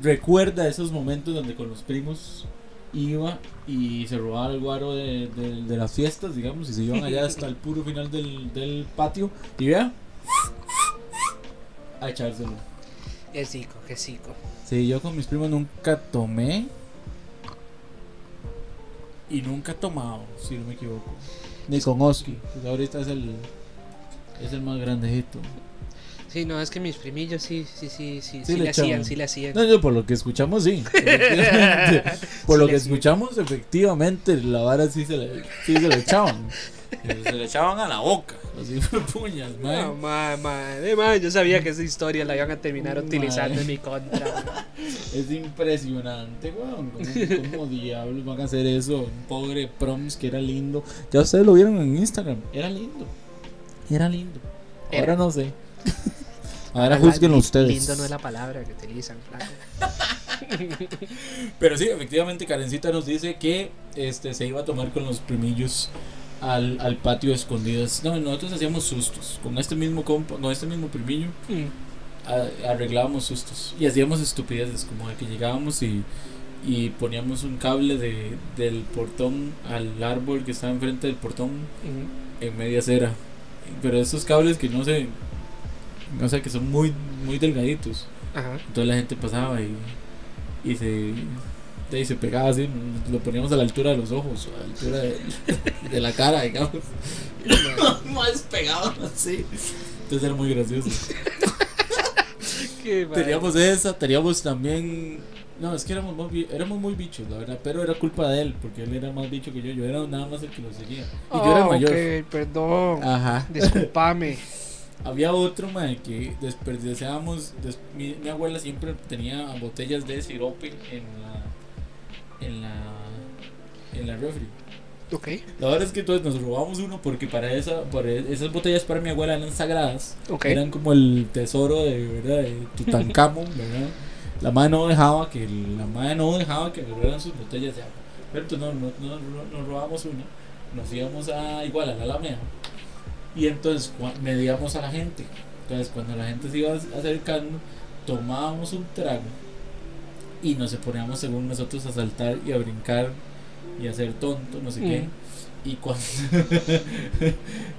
recuerda esos momentos donde con los primos iba y se robaba el guaro de, de- de las fiestas, digamos, y se iban allá hasta el puro final del, del patio y vea a echárselo. Qué cico, qué cico. Sí, yo con mis primos nunca tomé. Y nunca ha tomado, si no me equivoco. Ni con Oski. Pues ahorita es el. Es el más grandejito. Sí, no, es que mis primillos sí, sí, sí, sí, Sí sí, le le hacían, sí le hacían. No, yo por lo que escuchamos, sí. Efectivamente. Por Sí lo que hacían. escuchamos, efectivamente, la vara sí se le, sí se le echaban. Se le echaban a la boca. Así fue puñas, mae. No, ma, ma, de ma, yo sabía que esa historia la iban a terminar utilizando en mi contra. Es impresionante, weón. ¿Cómo, cómo diablos van a hacer eso? Un pobre proms que era lindo. Ya ustedes lo vieron en Instagram. Era lindo. Era lindo. Ahora Era. no sé. Ahora li- ustedes. Lindo no es la palabra que utilizan. Pero sí, efectivamente, Karencita nos dice que este se iba a tomar con los primillos al, al patio de escondidas. No, nosotros hacíamos sustos. Con este mismo compa, con este mismo primillo, Mm. a- arreglábamos sustos. Y hacíamos estupideces, como de que llegábamos y, y poníamos un cable de, del portón al árbol que estaba enfrente del portón Mm. en media acera. Pero esos cables que no sé, no sé, que son muy, muy delgaditos. Ajá. Entonces la gente pasaba y, y se, y se pegaba así, lo poníamos a la altura de los ojos, a la altura de, de la cara, digamos. Más pegado así. Entonces era muy gracioso. Qué madre. Teníamos esa, teníamos también... No, es que éramos muy, éramos muy bichos, la verdad, pero era culpa de él, porque él era más bicho que yo, yo era nada más el que lo seguía. Y yo era Oh, mayor. ok, perdón. Ajá. Disculpame. Había otro, mae, que desperdiciábamos. des- mi, mi abuela siempre tenía botellas de sirope en la. En la. En la refri. Ok, La verdad es que entonces nos robamos uno porque para esa para esas botellas para mi abuela eran sagradas. ok. Eran como el tesoro de, ¿verdad? de Tutankamón, ¿verdad? La madre no dejaba que la madre no dejaba que agarraran sus botellas de agua. Pero entonces no, no, no- nos robamos una, nos íbamos a igual a la Alameda y entonces medíamos a la gente. Entonces cuando la gente se iba acercando, tomábamos un trago y nos poníamos según nosotros a saltar y a brincar y a ser tonto, no sé qué. Mm. Y cuando,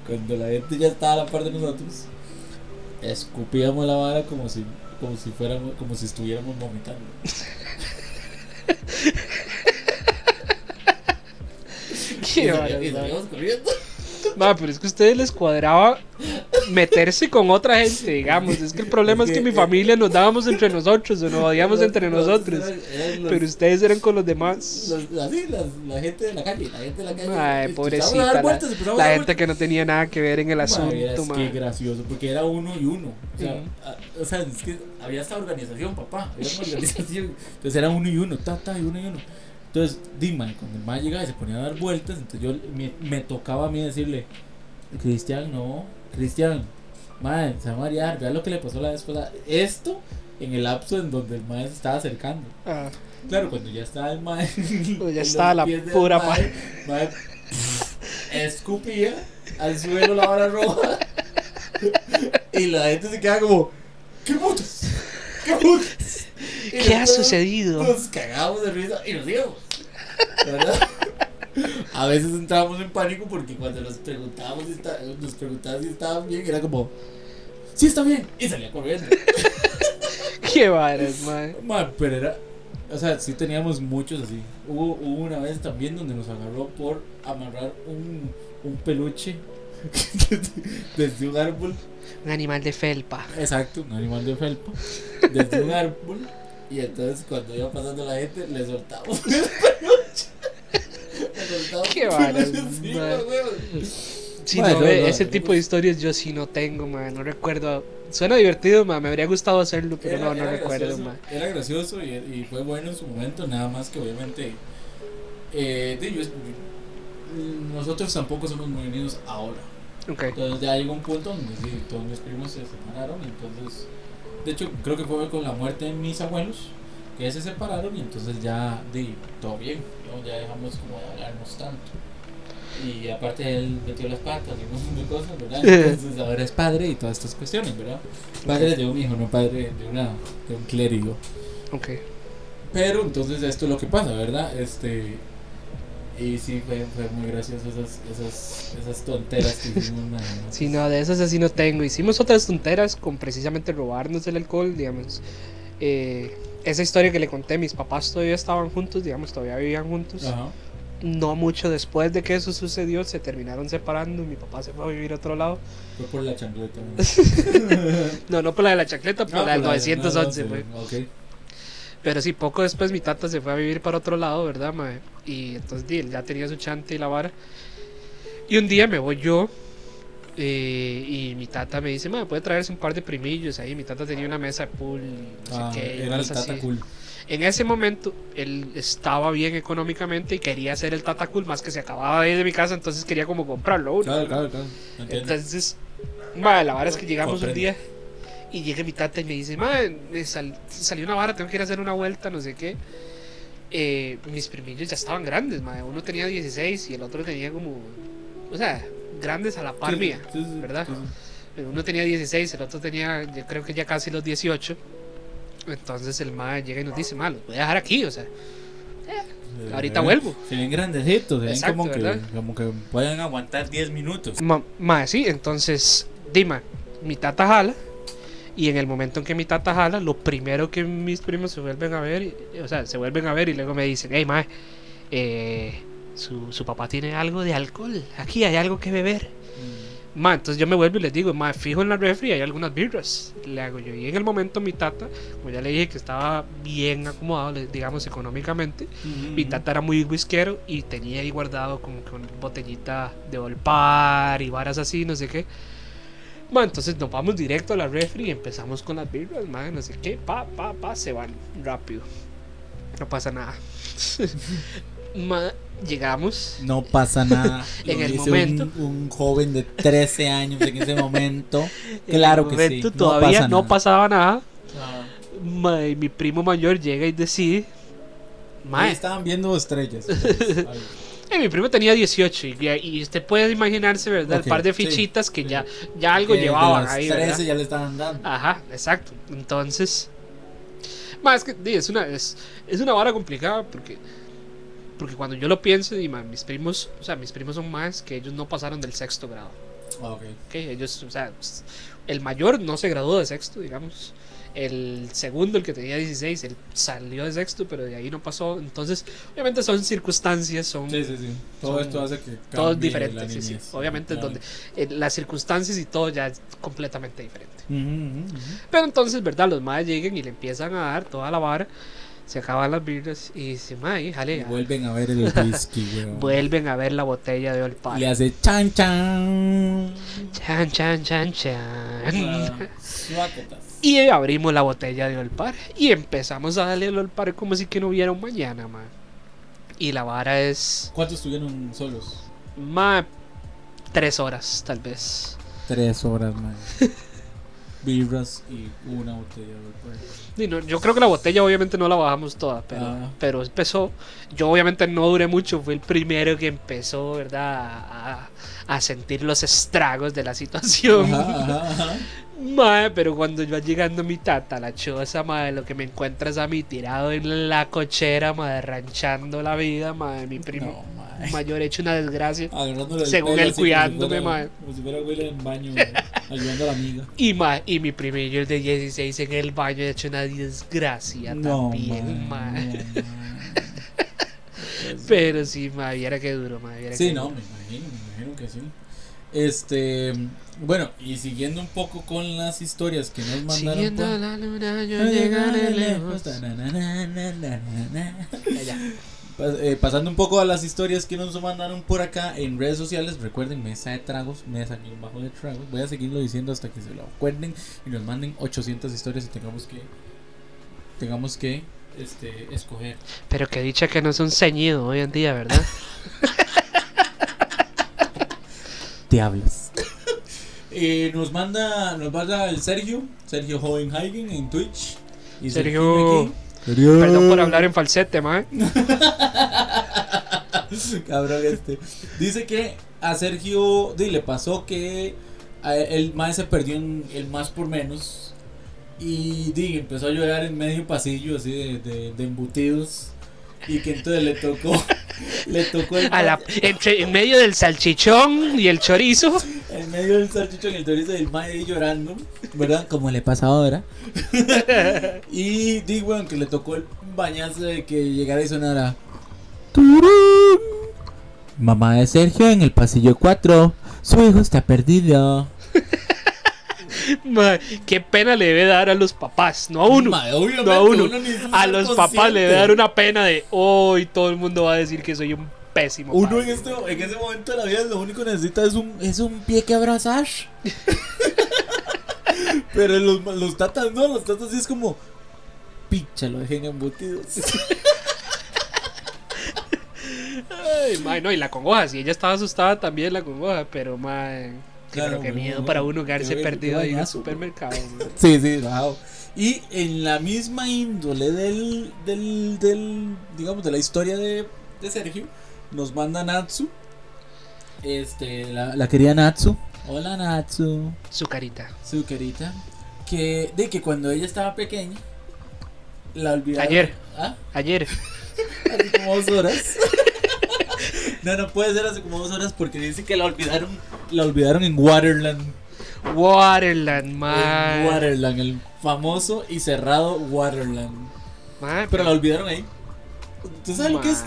cuando la gente ya estaba a la par de nosotros, escupíamos la vara como si, como si fuéramos, como si estuviéramos vomitando. Qué Y y corriendo. Ma, pero es que a ustedes les cuadraba meterse con otra gente, digamos. Es que el problema es que, mi familia nos dábamos entre nosotros o nos odiamos entre nosotros. Pero ustedes eran con los demás. así, las- la gente de la calle, la gente de la calle. Ay, pobrecita. La, vueltas, la gente que no tenía nada que ver en el asunto, es que gracioso, porque era uno y uno. O sea, Ujú. a- o sea, es que había esta organización, papá. Había una organización. Entonces era uno y uno, ta, ta, y uno y uno. Entonces, Dima, cuando el más llegaba y se ponía a dar vueltas, entonces yo me, me tocaba a mí decirle, Cristian, no, Cristian, madre, se va a marear, vea lo que le pasó la vez pasada. Esto en el lapso en donde el maestro se estaba acercando. Ah, Claro, cuando ya estaba el maestro. Pues ya estaba la pura mae, escupía al suelo la vara roja. y la gente se queda como, ¿qué putas? ¿Qué putas? ¿Qué ha sucedido? Nos cagamos de risa y nos íbamos. ¿Verdad? A veces entrábamos en pánico porque cuando nos preguntábamos si, está- nos preguntaban si estaban bien, era como, sí está bien, y salía corriendo. Qué varas, ma. Ma, pero era, o sea, sí teníamos muchos así. Hubo, hubo una vez también donde nos agarró por amarrar un, un peluche desde un árbol. Un animal de felpa. Exacto, un animal de felpa. Desde un árbol. Y entonces cuando iba pasando la gente, le soltamos el. Le soltamos Qué. Sí, no, no, ve, no, ese no. tipo de historias yo sí no tengo, ma. No recuerdo. Suena divertido, ma. Me habría gustado hacerlo, pero Era- no, no era recuerdo, gracioso, ma. Era gracioso y, y fue bueno en su momento, nada más que obviamente. Eh, de nosotros tampoco somos muy unidos ahora. Entonces ya llegó un punto donde sí, todos mis primos se separaron. y Entonces, de hecho, creo que fue con la muerte de mis abuelos que se separaron y entonces ya, di, todo bien, ¿no? ya dejamos como de hablarnos tanto. Y aparte él metió las patas y un montón de cosas, ¿verdad? Entonces ahora es padre y todas estas cuestiones, ¿verdad? Padre de un hijo, no padre de, una, de un clérigo. Ok. Pero entonces esto es lo que pasa, ¿verdad? Este y sí fue, fue muy gracioso esas, esas, esas tonteras que hicimos. nada más. Sí, no, de esas así no tengo. Hicimos otras tonteras con precisamente robarnos el alcohol, digamos. Eh, esa historia que le conté, mis papás todavía estaban juntos, digamos, todavía vivían juntos. Ajá. no mucho después de que eso sucedió, se terminaron separando. Mi papá se fue a vivir a otro lado. Fue por la chancleta. No, no por la de la chancleta, por Ah, la del por la de- 911, no, no, fue. sí, ok. Pero sí, poco después mi tata se fue a vivir para otro lado, ¿verdad, mae? Y entonces di, ya tenía su chante y la vara. Y un día me voy yo eh, y mi tata me dice, mae, puede traerse un par de primillos ahí. Mi tata tenía una mesa de pool, y no Ah, sé qué, era el tata así. cool. En ese momento él estaba bien económicamente y quería hacer el tata cool, más que se acababa de ir de mi casa, entonces quería como comprarlo. uno, Claro, claro, claro. Entonces, madre, la vara es que llegamos un Comprendo. día y llega mi tata y me dice, madre, me sal- salió una vara, tengo que ir a hacer una vuelta, no sé qué. Eh, mis primillos ya estaban grandes, madre. Uno tenía 16 y el otro tenía como, o sea, grandes a la par Sí, mía, sí, sí, ¿verdad? Uno tenía 16, el otro tenía, yo creo que ya casi los 18. Entonces el madre llega y nos dice, madre, los voy a dejar aquí, o sea, ahorita Eh, vuelvo. Se ven grandecitos, se ven Exacto, como que, como que pueden aguantar 10 minutos. Ma, ma, sí, entonces, Dima, mi tata jala. Y en el momento en que mi tata jala, lo primero que mis primos se vuelven a ver, o sea, se vuelven a ver y luego me dicen, hey, ma, eh, su, su papá tiene algo de alcohol. Aquí hay algo que beber. Ma, entonces yo me vuelvo y les digo, ma, fijo en la refri hay algunas birras. Le hago yo. Y en el momento mi tata, como ya le dije que estaba bien acomodado, digamos, económicamente, mi tata era muy whiskero y tenía ahí guardado como que una botellita de Olpar y varas así, no sé qué. Bueno, entonces nos vamos directo a la refri y empezamos con las birras, madre, no sé qué. Pa, pa, pa, se van rápido. No pasa nada. Ma, llegamos. No pasa nada. En Lo el dice momento. Un, un joven de 13 años en ese momento. En Claro el que momento sí. Todavía no pasa no nada. pasaba nada. Ah. Ma, y mi primo mayor llega y decide. Ahí Ma, estaban viendo estrellas. Mi primo tenía 18 y, y usted puede imaginarse, ¿verdad? El par de sí, fichitas que ya, ya algo Que llevaban las ahí, 13 ¿verdad? ya le estaban dando. Ajá, exacto. Entonces, más que es una es, es una vara complicada porque porque cuando yo lo pienso, y mis primos, o sea, mis primos son más que ellos no pasaron del sexto grado. Ah, ok. ¿ok? Ellos, o sea, el mayor no se graduó de sexto, digamos. El segundo, el que tenía 16, él salió de sexto, pero de ahí no pasó. Entonces, obviamente son circunstancias, son Sí, sí, sí. Todo Son esto hace que todo es cambie diferente. la sí, sí. Obviamente, Claro. donde eh, las circunstancias y todo ya es completamente diferente. Ujú. Pero entonces, ¿verdad? Los madres llegan y le empiezan a dar toda la vara. Se acaban las birras y dice, madre, jale. Y ya". vuelven a ver el whisky, weón. Vuelven a ver la botella de Y Olpar. le hace chan chan. Chan, chan, chan, chan. Suacotas. Y abrimos la botella de Olpar. Y empezamos a darle el Olpar como si que no hubiera un mañana, man. Y la vara es. ¿Cuántos estuvieron solos? Más tres horas, tal vez. Tres horas más. Birras y una botella de no- yo creo que la botella obviamente no la bajamos toda, pero, Ah. pero empezó. Yo obviamente no duré mucho, fui el primero que empezó, ¿verdad? A, a sentir los estragos de la situación. Ajá, ajá, ajá. Mae, pero cuando yo llegando a mi tata, la choza, madre, lo que me encuentra es a mí tirado en la cochera, madre, ranchando la vida, madre, mi primo No. mayor hecho una desgracia. El Según él cuidándome, mae. Como si fuera Will en baño, mae, ayudando a la amiga. Y, ma, y mi primillo de 16 en el baño hecho una desgracia No, también, mae, mae. mae. Pero sí, ma, viera que duro, ma, viera Sí, que no, duro. me imagino, me imagino que sí. Este, bueno, y siguiendo un poco con las historias que nos mandaron Siguiendo por- la luna, yo llegaré lejos. Ta, na, na, na, eh, pasando un poco a las historias que nos mandaron por acá en redes sociales, recuerden mesa de tragos, mesa aquí bajo de tragos. Voy a seguirlo diciendo hasta que se lo acuerden y nos manden 800 historias y tengamos que tengamos que este escoger. Pero que dicha que no es un ceñido hoy en día, ¿verdad? Te hablas. Eh, nos manda nos manda el Sergio, Sergio Hohenhagen en Twitch. Y Sergio. aquí. Sergio. Perdón por hablar en falsete, ma. Cabrón este. Dice que a Sergio di, le pasó que el más se perdió en el más por menos. Y di, empezó a llorar en medio pasillo así de, de, de embutidos. Y que entonces le tocó. le tocó el A la, entre, en medio del salchichón y el chorizo. en medio del salchicho en el chorizo del ahí llorando. ¿Verdad? Como le pasa ahora. y di, weón, que le tocó el bañazo de que llegara y sonara. Turún, Mamá de Sergio en el pasillo 4. Su hijo está perdido. Ma, qué pena le debe dar a los papás, no a uno. Obviamente, no a uno. a los papás le debe dar una pena de hoy todo el mundo va a decir que soy un pésimo. Uno padre". en, este, en ese momento de la vida lo único que necesita es un, es un pie que abrazar. Pero los, los tatas no, los tatas sí es como. Picha, lo dejen embutidos. Ay, ma, no, y la congoja, si ella estaba asustada también la congoja, pero ma, sí, Claro, pero qué miedo para no, uno quedarse perdido ahí en el supermercado. Sí, sí, wow. Y en la misma índole del, del, del digamos, de la historia de, de Sergio, nos manda Natsu. Este, la, la querida Natsu. Hola Natsu. Su carita. Su querida. Que, de que cuando ella estaba pequeña, la olvidaron. Ayer. ¿Ah? Ayer. Hace como dos horas. no, no puede ser hace como dos horas porque dice que la olvidaron. La olvidaron en Waterland. Waterland, ma. En Waterland, el famoso y cerrado Waterland. Pero la olvidaron ahí. ¿Usted sabe lo que es?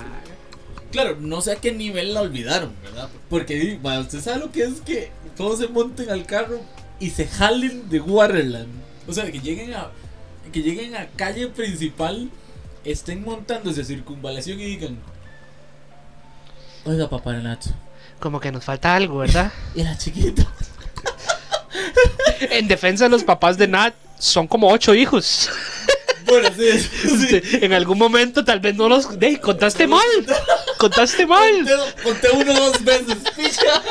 Claro, no sé a qué nivel la olvidaron, ¿verdad? Porque di, ma, usted sabe lo que es que todos se monten al carro y se jalen de Waterland. O sea, que lleguen a que lleguen a calle principal, estén montándose a circunvalación y digan, oiga papá Nacho, Como que nos falta algo, ¿verdad? y la chiquita. en defensa de los papás de Nat, son como ocho hijos. Bueno, sí, sí. en algún momento tal vez no los... ¡Ey, contaste mal! ¡Contaste mal! Conté, conté uno dos veces, picha.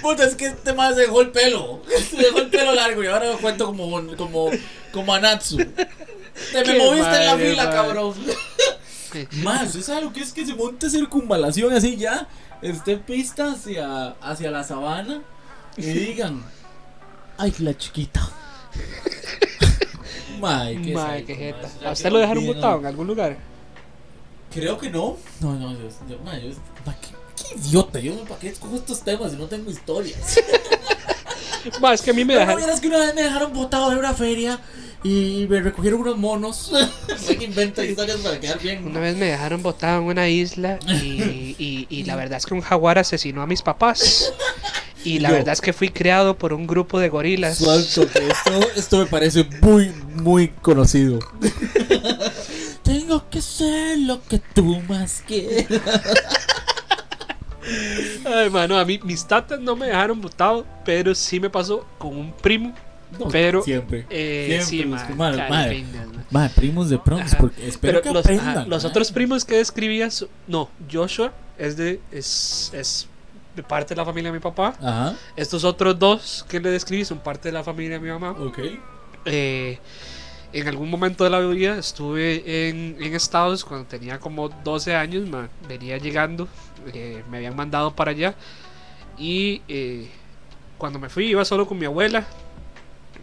Puta, es que este más se dejó el pelo. Se dejó el pelo largo y ahora lo cuento como, como, como Anatsu. Te me moviste en la fila, madre. cabrón. Más, ¿usted sabe lo que es que se monte circunvalación así ya? Esté pista hacia, hacia la sabana y digan, ay, la chiquita. Mae, qué jeta. ¿A usted lo dejaron botado en algún lugar? Creo que no. No, no, yo, yo, yo- ma, qué, qué idiota. Yo, ¿para qué escojo estos temas si no tengo historias? Ma, es que a mí me Pero no dejaron... vieras que una vez me dejaron botado de una feria y me recogieron unos monos. Sé que inventa historias para quedar bien. Una vez me dejaron botado en una isla y, y- y la verdad es que un jaguar asesinó a mis papás. Y la Yo. verdad es que fui creado por un grupo de gorilas. Suelto, esto, esto me parece muy, muy conocido. Tengo que ser lo que tú más quieres. Ay, mano, a mí mis tatas no me dejaron botado, pero sí me pasó con un primo. No, Pero, siempre. Eh, Siempre sí, los madre, madre. primos de Bronx, porque espero Pero que los, aprendan. ajá, los ma. otros primos que describías, no, Joshua es de es, es de parte de la familia de mi papá. Ajá, Estos otros dos que le describí son parte de la familia de mi mamá. ok. Eh, en algún momento de la vida estuve en, en Estados cuando tenía como 12 años, ma, venía llegando, eh, me habían mandado para allá y eh, cuando me fui iba solo con mi abuela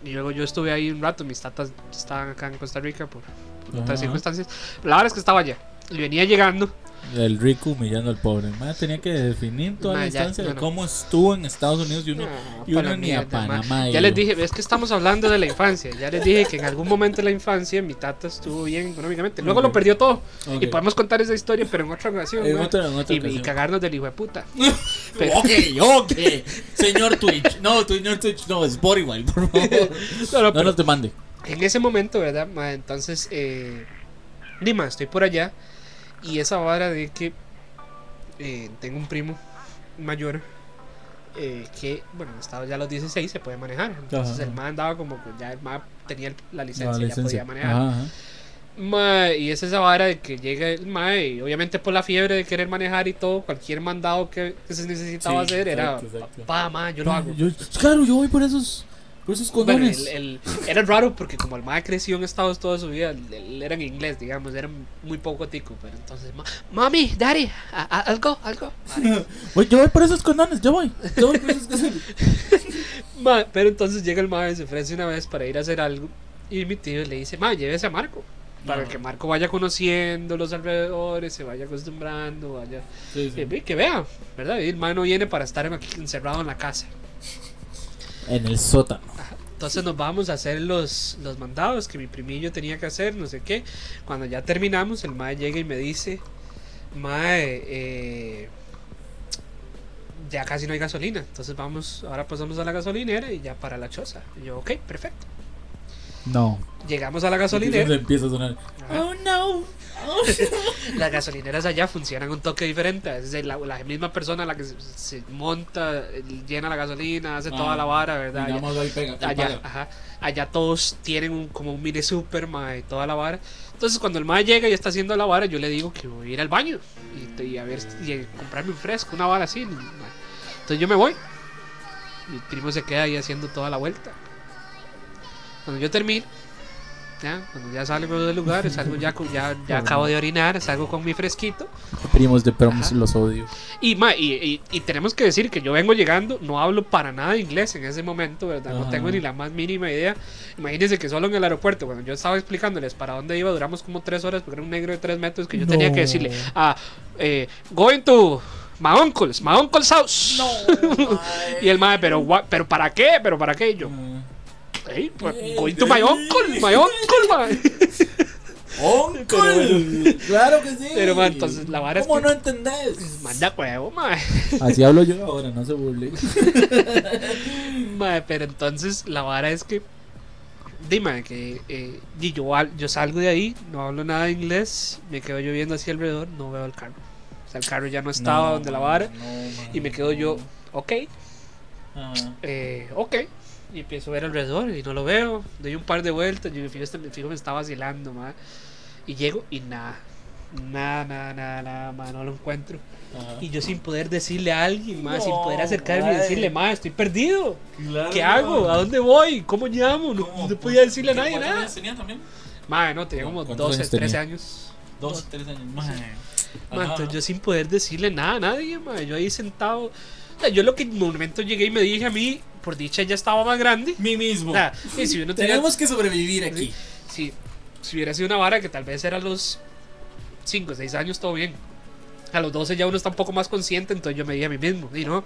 y luego yo estuve ahí un rato, mis tatas estaban acá en Costa Rica por, por otras circunstancias, la verdad es que estaba allá y venía llegando El rico humillando al pobre. Tenía que definir toda Ma, la ya, instancia de cómo estuvo en Estados Unidos y uno, y uno ni a. Panamá. Ya les dije, es que estamos hablando de la infancia. Ya les dije que en algún momento de la infancia mi tata estuvo bien económicamente. Luego lo perdió todo. Y podemos contar esa historia, pero en otra ocasión. En ma. otra- en otra y, cagarnos del hijo de puta. Pero- Ok, ok. Señor Twitch. No, señor Twitch, no, Spotify, por favor. No, no, No nos te mande. en ese momento, ¿verdad? ma, entonces, eh, Dima, estoy por allá. Y esa vara de que eh, tengo un primo mayor. eh, que, bueno, estaba ya a los 16, se puede manejar. Entonces Ajá. el man andaba como que ya el man tenía el- la licencia, ya licencia. podía manejar. Ajá. Mae, y es esa vara de que llega el mae, y obviamente por la fiebre de querer manejar y todo, cualquier mandado que, que se necesitaba Sí, hacer exacto, era, exacto. pa, mae, yo lo hago. Yo- claro, yo voy por esos, por esos Bueno, condones. el- el- era raro porque como el mae creció en Estados toda su vida, él- él era en inglés, digamos, era muy poco tico, pero entonces, ma- mami, daddy, algo, algo. Voy- yo voy por esos condones, yo voy. Yo voy por esos condones. Ma, pero entonces llega el mae, se ofrece una vez para ir a hacer algo, y mi tío le dice, ma, llévese a Marco. Para Ajá. que Marco vaya conociendo los alrededores, se vaya acostumbrando, vaya Sí, sí. Que, ve- que vea, ¿verdad? Y el man no viene para estar aquí encerrado en la casa. En el sótano. Entonces nos vamos a hacer los, los mandados que mi primillo tenía que hacer, no sé qué. Cuando ya terminamos, el mae llega y me dice, mae, eh, ya casi no hay gasolina. Entonces vamos, ahora pasamos a la gasolinera y ya para la choza. Y yo, ok, perfecto. No. Llegamos a la gasolinera. empieza a sonar. Ajá. Oh no. Las gasolineras allá funcionan un toque diferente. Es de la, la misma persona la que se, se monta, llena la gasolina, hace toda Ah, la vara, ¿verdad? Allá, ahí pega, ahí allá, ajá, allá todos tienen un, como un mini super, y toda la vara. Entonces cuando el mae llega y está haciendo la vara, yo le digo que voy a ir al baño y, y a ver y a comprarme un fresco, una vara así. Entonces yo me voy. Mi primo se queda ahí haciendo toda la vuelta. Cuando yo termino, ya, cuando ya salgo del lugar, salgo ya, con- ya, ya acabo de orinar, salgo con mi fresquito. Primos de promos Ajá. los odio. Y, ma, y, y- y tenemos que decir que yo vengo llegando, no hablo para nada inglés en ese momento, ¿verdad? No Ajá. tengo ni la más mínima idea. Imagínense que solo en el aeropuerto, cuando yo estaba explicándoles para dónde iba, duramos como tres horas porque era un negro de tres metros que yo tenía No. que decirle, ah, eh, going to my uncle's, my uncle's house. y el madre, pero, pero ¿para qué? ¿Pero para qué? Y yo, hey, pues, going to my uncle, my uncle, mae". ¡Uncle! ¡Claro que sí! Pero, ma, entonces, la vara es ¿Cómo no entendés? Manda huevo, mae. Así hablo yo ahora, no se burle. Mae, pero entonces la vara es que. Dime que eh, y yo, yo salgo de ahí, no hablo nada de inglés, me quedo yo viendo hacia alrededor, no veo el carro. O sea, el carro ya no estaba No, donde la man, vara. no, man. Y me quedo yo, ok, Ajá. eh, ok. Y empiezo a ver alrededor y no lo veo. Doy un par de vueltas, yo me fijo, este- me fijo, me está vacilando, ma. Y llego y nada. Nada, nada, nada, nada, ma, no lo encuentro. Ajá. Y yo sin poder decirle a alguien, ma, sin No, poder acercarme y decirle, ma, estoy perdido. Claro, ¿Qué hago? ¿A dónde voy? ¿Cómo llamo? No, ¿Cómo? no podía decirle a nadie ¿Cuántos nada. tenía también? Madre, no, tenía como ¿Cuántos 12, años 13 tenía? años. Dos, tres años más. Ma, entonces yo sin poder decirle nada a nadie, ma, yo ahí sentado. O sea, yo lo que en un momento llegué y me dije a mí, por dicha ya estaba más grande. Mí mismo. Sea, y si uno tenía- Tenemos que sobrevivir aquí. si, si hubiera sido una vara que tal vez era a los 5 o 6 años, todo bien. A los 12 ya uno está un poco más consciente, entonces yo me dije a mí mismo, y no,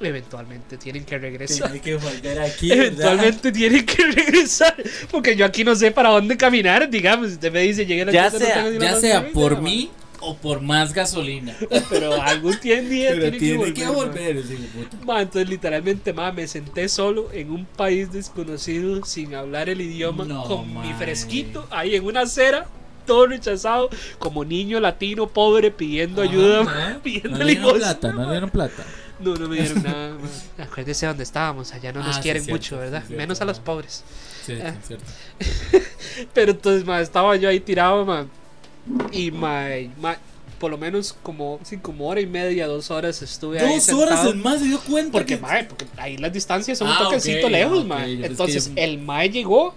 eventualmente tienen que regresar. Tiene que volver aquí. ¿verdad? Eventualmente tienen que regresar. Porque yo aquí no sé para dónde caminar. Digamos, usted me dice, llegué a la Ya casa, no sea, la ya sea por mí o por más gasolina. Pero algún día, día Pero tiene, que volver. ma. volver, puta. Ma, entonces literalmente, ma, me senté solo en un país desconocido, sin hablar el idioma, No, con mi fresquito, ahí en una acera, todo rechazado, como niño latino pobre pidiendo ayuda, No pidiendo le dieron plata, no le dieron plata. No, no me dieron nada. Acuérdese dónde estábamos, allá no nos Ah, sí, quieren cierto, mucho, sí, ¿verdad? cierto, Menos a los pobres. Sí, Ah. sí, cierto. Pero entonces, estaba yo ahí tirado, ma. Y, ma, ma, por lo menos como, sí, como hora y media, dos horas estuve ahí Dos horas en más se dio cuenta. Porque, que- mae, porque ahí las distancias son Ah, un toquecito ok, lejos, ah, mae. ok, es Entonces, que- el mae llegó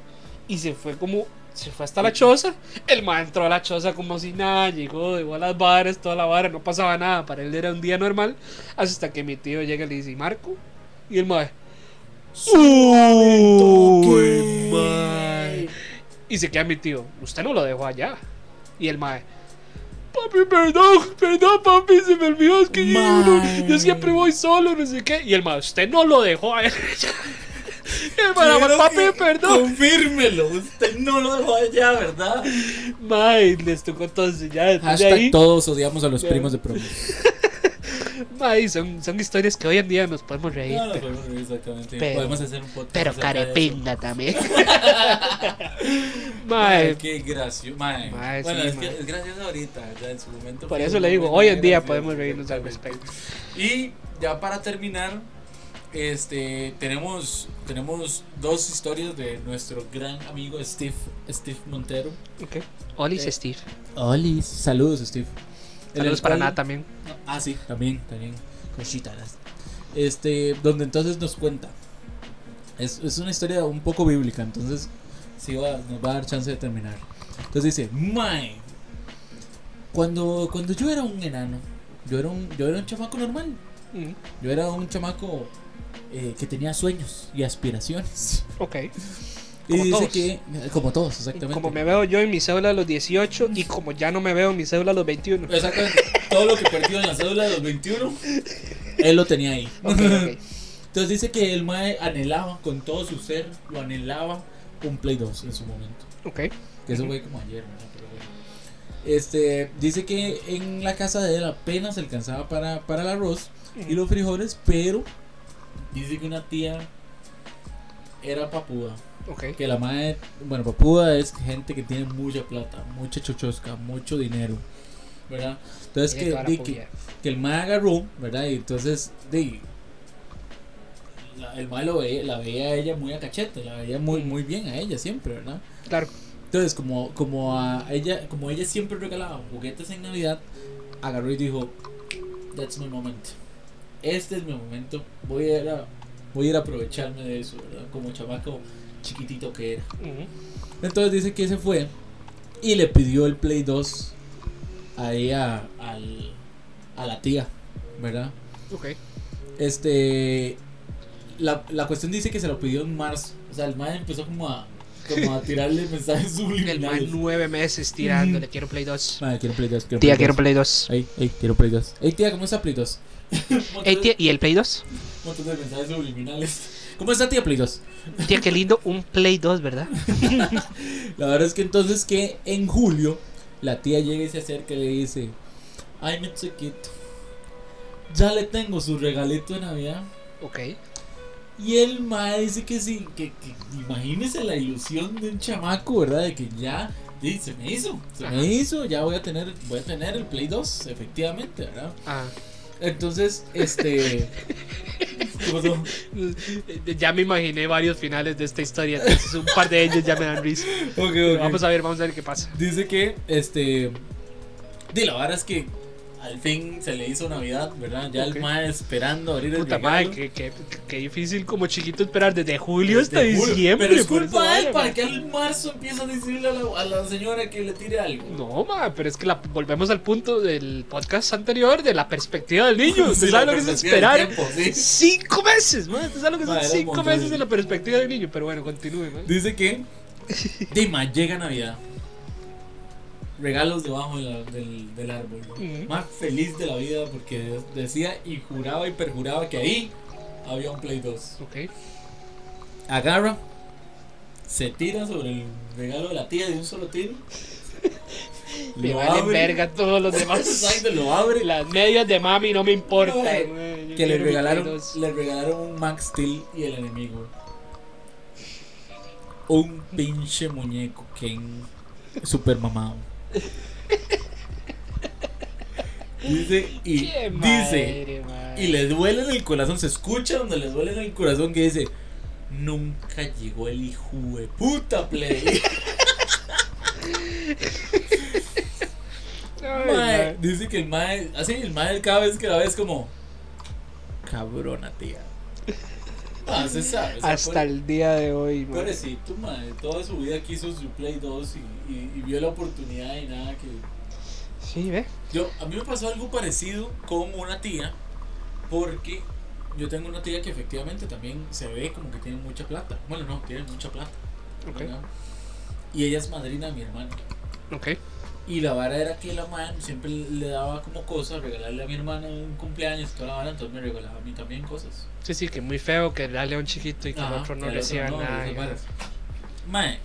y se fue como. Se fue hasta la choza. El mae entró a la choza como si nada. Llegó, dejó las varas, toda la vara. No pasaba nada. Para él era un día normal. Hasta que mi tío llega y le dice: "¿Y Marco. Y el mae. ¡Uy, mae! Y se queda mi tío. Usted no lo dejó allá. Y el mae. Papi, perdón, perdón, papi, se me olvidó. Es que yo, siempre voy solo, no sé qué. Y el mae, usted no lo dejó a él. Quiero papi, perdón. Confírmelo. Usted no lo dejó allá, ¿verdad? Mae, les tocó entonces ya ahí. todos odiamos a los Ya. primos de promos. Mae, son, son historias que hoy en día nos podemos reír. No, pero, podemos reír exactamente. pero- Podemos hacer un podcast. pero carepinga también. Mae, qué gracioso. Mae. Bueno, sí, es, que es gracioso ahorita. Ya en su momento. por eso le digo, hoy en día podemos reírnos al respecto. Y ya para terminar, este tenemos tenemos dos historias de nuestro gran amigo Steve Steve Montero. Ok. Olis Eh, Steve. Oli, saludos Steve. Saludos para nada también. Ah, sí, también, también. Cositas. Este, donde entonces nos cuenta. Es, es una historia un poco bíblica, entonces sí va, nos va a dar chance de terminar. Entonces dice, Mae, cuando, cuando yo era un enano, yo era un, yo era un chamaco normal. Mm, Yo era un chamaco eh, que tenía sueños y aspiraciones. Ok. Y Como dice todos. que, como todos, exactamente. Como me veo yo en mi cédula a los 18 y como ya no me veo en mi cédula a los 21. Exactamente. Todo lo que perdió en la cédula de los 21, él lo tenía ahí. Entonces dice que el mae anhelaba con todo su ser, lo anhelaba un Play 2 en su momento. Ok. Que eso fue como ayer, bueno. Este, dice que en la casa de él apenas alcanzaba para, para el arroz y los frijoles, pero dice que una tía era papuda. Ok. Que la madre, bueno, papuda es gente que tiene mucha plata, mucha chochosca, mucho dinero, ¿verdad? Entonces que, que, el mae agarró, ¿verdad? Y entonces, di, la- el mae lo veía, la veía a ella muy a cachete, la veía muy, muy bien a ella siempre, ¿verdad? Claro. Entonces, como, como a ella, como ella siempre regalaba juguetes en Navidad, agarró y dijo, That's my moment. Este es mi momento. Voy a ir a, voy a, ir a aprovecharme de eso, ¿verdad? Como chamaco chiquitito que era. Ujú. Entonces dice que se fue y le pidió el Play 2 a ella, al, a la tía, ¿verdad? Ok. Este. La, la cuestión dice que se lo pidió en marzo. O sea, el man empezó como a, como a tirarle mensajes El man subliminales. nueve meses tirándole. Quiero Play 2. Madre, quiero Play 2. Quiero Tía, Play quiero 2. Play 2. Ey, ey, quiero Play 2. Ey, tía, ¿cómo está Play 2? Ey, tía, ¿y el Play 2? Un montón de mensajes subliminales. ¿Cómo está tía Play 2? Tía, qué lindo un Play 2, ¿verdad? La verdad es que entonces que en julio la tía llega y se acerca y le dice, ay mi chiquito, ya le tengo su regalito de Navidad. Ok. Y el mae dice que sí, que, que imagínese la ilusión de un chamaco, ¿verdad? De que ya, sí, se me hizo, se me hizo, ya voy a tener, voy a tener el Play 2, efectivamente, ¿verdad? Ah. Entonces, este... Ya me imaginé varios finales de esta historia. Entonces, un par de ellos ya me dan risa. Ok, ok. Vamos a ver, vamos a ver qué pasa. Dice que, este. De la vara es que al fin se le hizo Navidad, ¿verdad? Ya Ok. el mae esperando abrir el Puta regalo. madre, qué, qué, qué difícil como chiquito esperar desde julio hasta Desde julio. diciembre. Pero es por culpa de él para que al marzo empiece a decirle a la, a la señora que le tire algo. No, ma, pero es que la, volvemos al punto del podcast anterior de la perspectiva del niño. ¿Usted Sí, sabe lo que es esperar tiempo, sí. cinco meses? ma? ¿Usted sabe lo que son cinco meses en la perspectiva del niño? Pero bueno, continúe. ma. Dice que. Dima, llega Navidad. Regalos debajo de la- del, del árbol. Más feliz de la vida porque decía y juraba y perjuraba que ahí había un Play 2. Ok. agarra, se tira sobre el regalo de la tía de un solo tiro. Me lo vale abre, verga todos los demás. lo abre. Las medias de mami no me importan. No, güey, yo que le regalaron, Play 2. le regalaron un Max Steel y el enemigo. Un pinche muñeco Ken super mamado. Dice y Qué dice madre, y le duele en el corazón, se escucha donde le duele en el corazón que dice Nunca llegó el hijo de puta play. Ay, Mae, ma. dice que el mae, así el mae cada vez que la ves como cabrona tía. Ah, se sabe. o sea, Hasta el día de hoy, ma. Pobrecito, mae, toda su vida quiso su Play 2 y, y- y vio la oportunidad y nada que. Sí, ve. Yo, a mí me pasó algo parecido con una tía, porque yo tengo una tía que efectivamente también se ve como que tiene mucha plata. Bueno, no, tiene mucha plata. Y ella es madrina de mi hermano. Ok. Y la vara era que la man siempre le daba como cosas, regalarle a mi hermana un cumpleaños, toda la vara, entonces me regalaba a mí también cosas. Sí, sí, que muy feo que darle a un chiquito y que el Ajá, otro no el reciba no, nada. y-. Mae,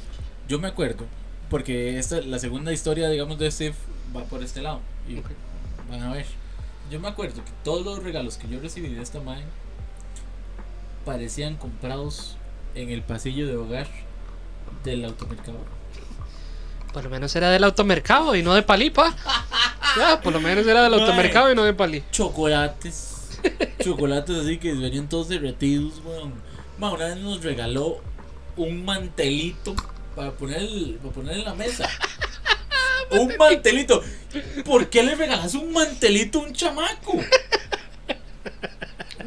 yo me acuerdo, porque esta, la segunda historia, digamos, de Steve va por este lado. Y van a ver. Yo me acuerdo que todos los regalos que yo recibí de esta mae parecían comprados en el pasillo de hogar del automercado. Por lo menos era del automercado y no de palipa. Ya, por lo menos era del automercado y no de pali. chocolates. chocolates así que venían todos derretidos, weón. Ma, una vez nos regaló un mantelito para poner, el- para poner en la mesa. un mantelito. ¿Por qué le regalas un mantelito a un chamaco?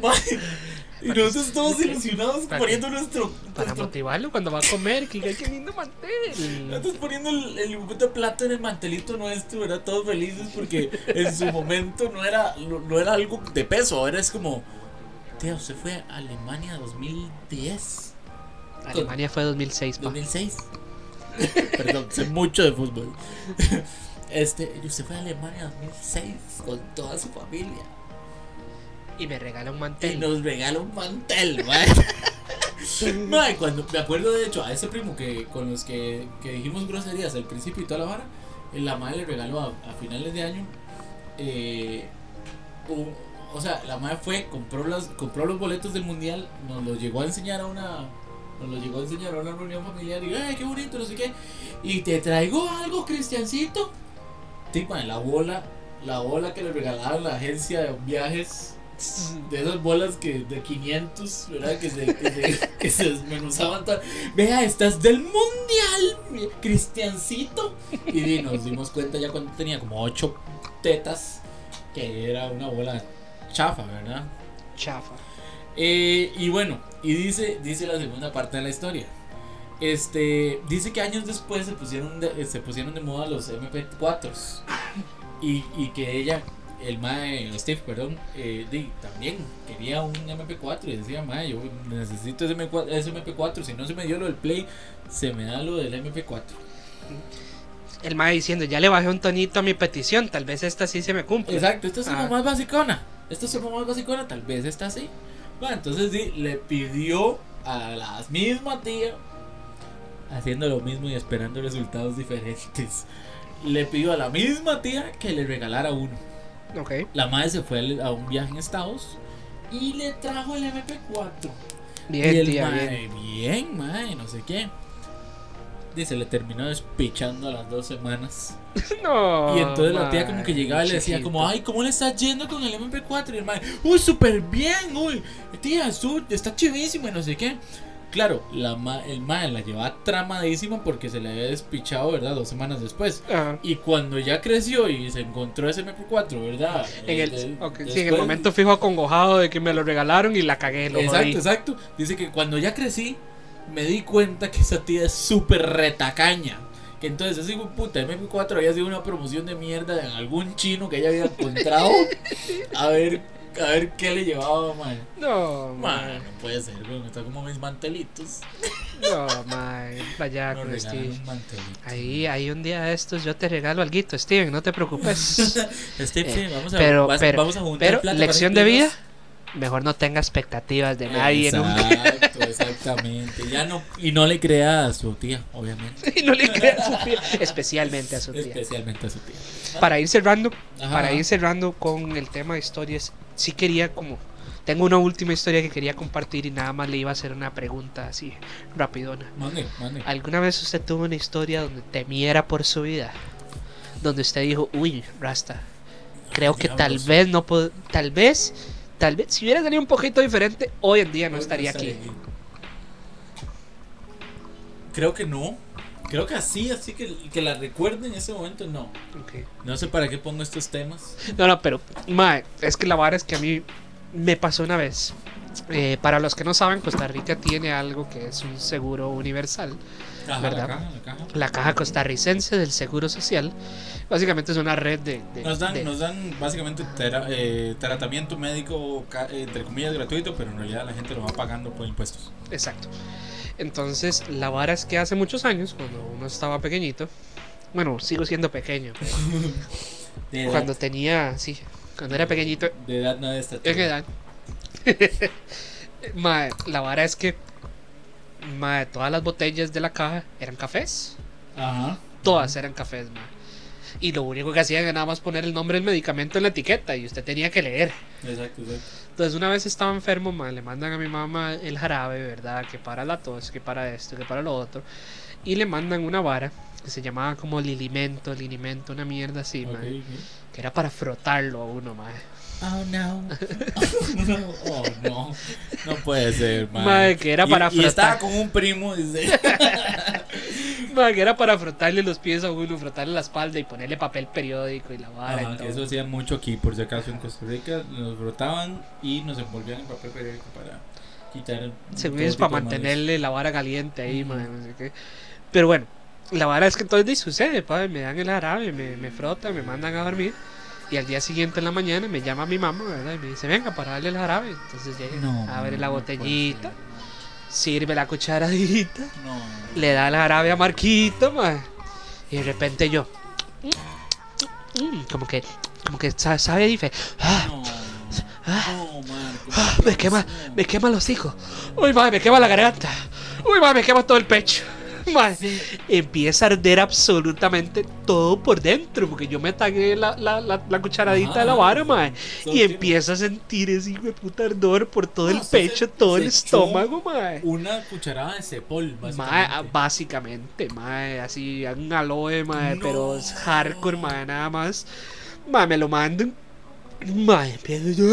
Y nosotros todos ilusionados Para- poniendo nuestro. Para nuestro motivarlo cuando va a comer, que qué lindo mantel. nosotros poniendo el, el plata en el mantelito nuestro, ¿verdad? Todos felices porque en su momento no era, no, era algo de peso, ahora es como, tía, usted fue a Alemania 2010, Alemania fue 2006, pa. 2006. Perdón, sé mucho de fútbol. Este, usted fue a Alemania 2006 con toda su familia. Y me regala un Y mantel. nos regala un mantel. Mae, cuando me acuerdo de hecho a ese primo que con los que, que dijimos groserías al principio y toda la vara, eh, la madre le regaló a, a finales de año. eh, un- o sea, la madre fue, compró los, compró los boletos del mundial, nos los llegó a enseñar a una. Nos los llegó a enseñar a una reunión familiar y ay qué bonito, no sé qué. Y te traigo algo, Cristiancito. Sí, mae, la bola, la bola que le regalaron la agencia de viajes de esas bolas que de 500, ¿verdad? Que se, que se, que se desmenuzaban todas. Vea, estás del mundial, Cristiancito. Y nos dimos cuenta ya cuando tenía como 8 tetas que era una bola chafa, ¿verdad? Chafa. Eh, y bueno, y dice, dice la segunda parte de la historia. Este, dice que años después se pusieron de, se pusieron de moda los MP4s. Y, y que ella, el mae, Steve, perdón, eh, también quería un MP4 y decía, mae, yo necesito ese MP4, ese MP4, si no se me dio lo del Play, se me da lo del MP4. El mae diciendo, ya le bajé un tonito a mi petición, tal vez esta sí se me cumple. Exacto, esta es Ah. más basicona. Esta es más basicona, tal vez esta sí. Bueno, entonces sí, le pidió a la misma tía, haciendo lo mismo y esperando resultados diferentes. Le pidió a la misma tía que le regalara uno. Ok. La madre se fue a un viaje en Estados y le trajo el MP4. Bien, y el tía, mae, bien. bien, mae, no sé qué. Dice, le terminó despichando a las dos semanas. No. Y entonces la tía como que llegaba y le decía chiquito. como, ay, ¿cómo le está yendo con el MP4? Y el mae, uy, súper bien, uy, tía, su, está chivísimo y no sé qué. Claro, la ma- el mae la llevaba tramadísima porque se le había despichado, ¿verdad? Dos semanas después. Ajá. Y cuando ya creció y se encontró ese MP4, ¿verdad? En el, sí, en el momento fijo acongojado de que me lo regalaron y la cagué, lo Exacto, jodí. exacto. Dice que cuando ya crecí, me di cuenta que esa tía es súper retacaña. Que entonces ese puta MP4 había sido una promoción de mierda de algún chino que ella había encontrado. a ver, a ver qué le llevaba, man. No, Man, mae. no puede ser, weón. Está como mis mantelitos. No, mae. Vaya Nos con Steve. Ahí, ahí un día de estos yo te regalo algo, Steven, no te preocupes. Steve, sí, vamos a, Eh, pero- vas- pero- vamos a juntar Pero, plata lección de vida, mejor no tenga expectativas de nadie dos. nunca. Exacto, exactamente. Ya no, y no le crea a su tía, obviamente. y no le creas a su tía, especialmente a su tía. Especialmente a su tía. Para ir cerrando, Ajá. para ir cerrando con el tema de historias, sí quería como tengo una última historia que quería compartir y nada más le iba a hacer una pregunta así rapidona. ¿Alguna vez usted tuvo una historia donde temiera por su vida? Donde usted dijo, uy, Rasta, creo que tal vez no puedo, tal vez, tal vez, si hubiera salido un poquito diferente, hoy en día no estaría aquí. Creo que no. Creo que así, así que, que la recuerde en ese momento, no. Ok. No sé para qué pongo estos temas. No, no, pero, mae, es que la vara es que a mí me pasó una vez. Eh, para los que no saben, Costa Rica tiene algo que es un seguro universal. Ajá, ¿Verdad? La caja, la caja. La Caja Costarricense del Seguro Social. Básicamente es una red de... de- Nos dan, de- nos dan básicamente tera- eh, tratamiento médico, entre comillas, gratuito, pero en realidad la gente lo va pagando por impuestos. Exacto. Entonces, la vara es que hace muchos años, cuando uno estaba pequeñito, bueno, sigo siendo pequeño, pero cuando tenía, sí, cuando era pequeñito, de edad no de estatura. en edad, la vara es que mae, todas las botellas de la caja eran cafés, Ajá. todas eran cafés, mae. Y lo único que hacían era nada más poner el nombre del medicamento en la etiqueta y usted tenía que leer. Exacto, exacto. Entonces una vez estaba enfermo, ma, le mandan a mi mamá el jarabe, ¿verdad? Que para la tos, que para esto, que para lo otro. Y le mandan una vara que se llamaba como lilimento, linimento, una mierda así, ma, Ok, ok. que era para frotarlo a uno, ma. Oh no. no. Oh no. No puede ser, man. Mae, que era Y- para y, estaba frotar. con un primo, dice. Ma, que era para frotarle los pies a uno, frotarle la espalda y ponerle papel periódico y la vara Ajá, y todo. eso hacían mucho aquí, por si acaso en Costa Rica. Nos brotaban y nos envolvían en papel periódico para quitar. Según todo es para mantenerle la vara caliente ahí, Ujú. ma, no sé qué. Pero bueno, la vara es que entonces di, sucede, pa, me dan el jarabe, me, me frotan, me mandan a dormir. Y al día siguiente en la mañana me llama mi mamá, ¿verdad? Y me dice, venga, para darle el jarabe. Entonces llega, No, abre la no botellita, ser. Sirve la cucharadita, No. le da el jarabe a Marquito, ma. Y de repente yo, como que, como que sa- sabe diferente. Ah, No. No, man. ¿cómo Ah, me que quema, me quema los hijos. Uy, madre, me quema la garganta. Uy, madre, me quema todo el pecho. Sí. empieza a arder absolutamente todo por dentro. Porque yo me tagué la, la, la, la cucharadita Ajá. de la vara, madre. Solo Y tiene empiezo a sentir ese hijo de puta ardor por todo el No, usted pecho, se- todo el se estómago, madre. Una cucharada de cepol, Mae, básicamente. ah, básicamente, mae, así, un aloe, mae, No. pero es hardcore, mae, nada más. Mae, me lo mandan. Mae, empiezo yo.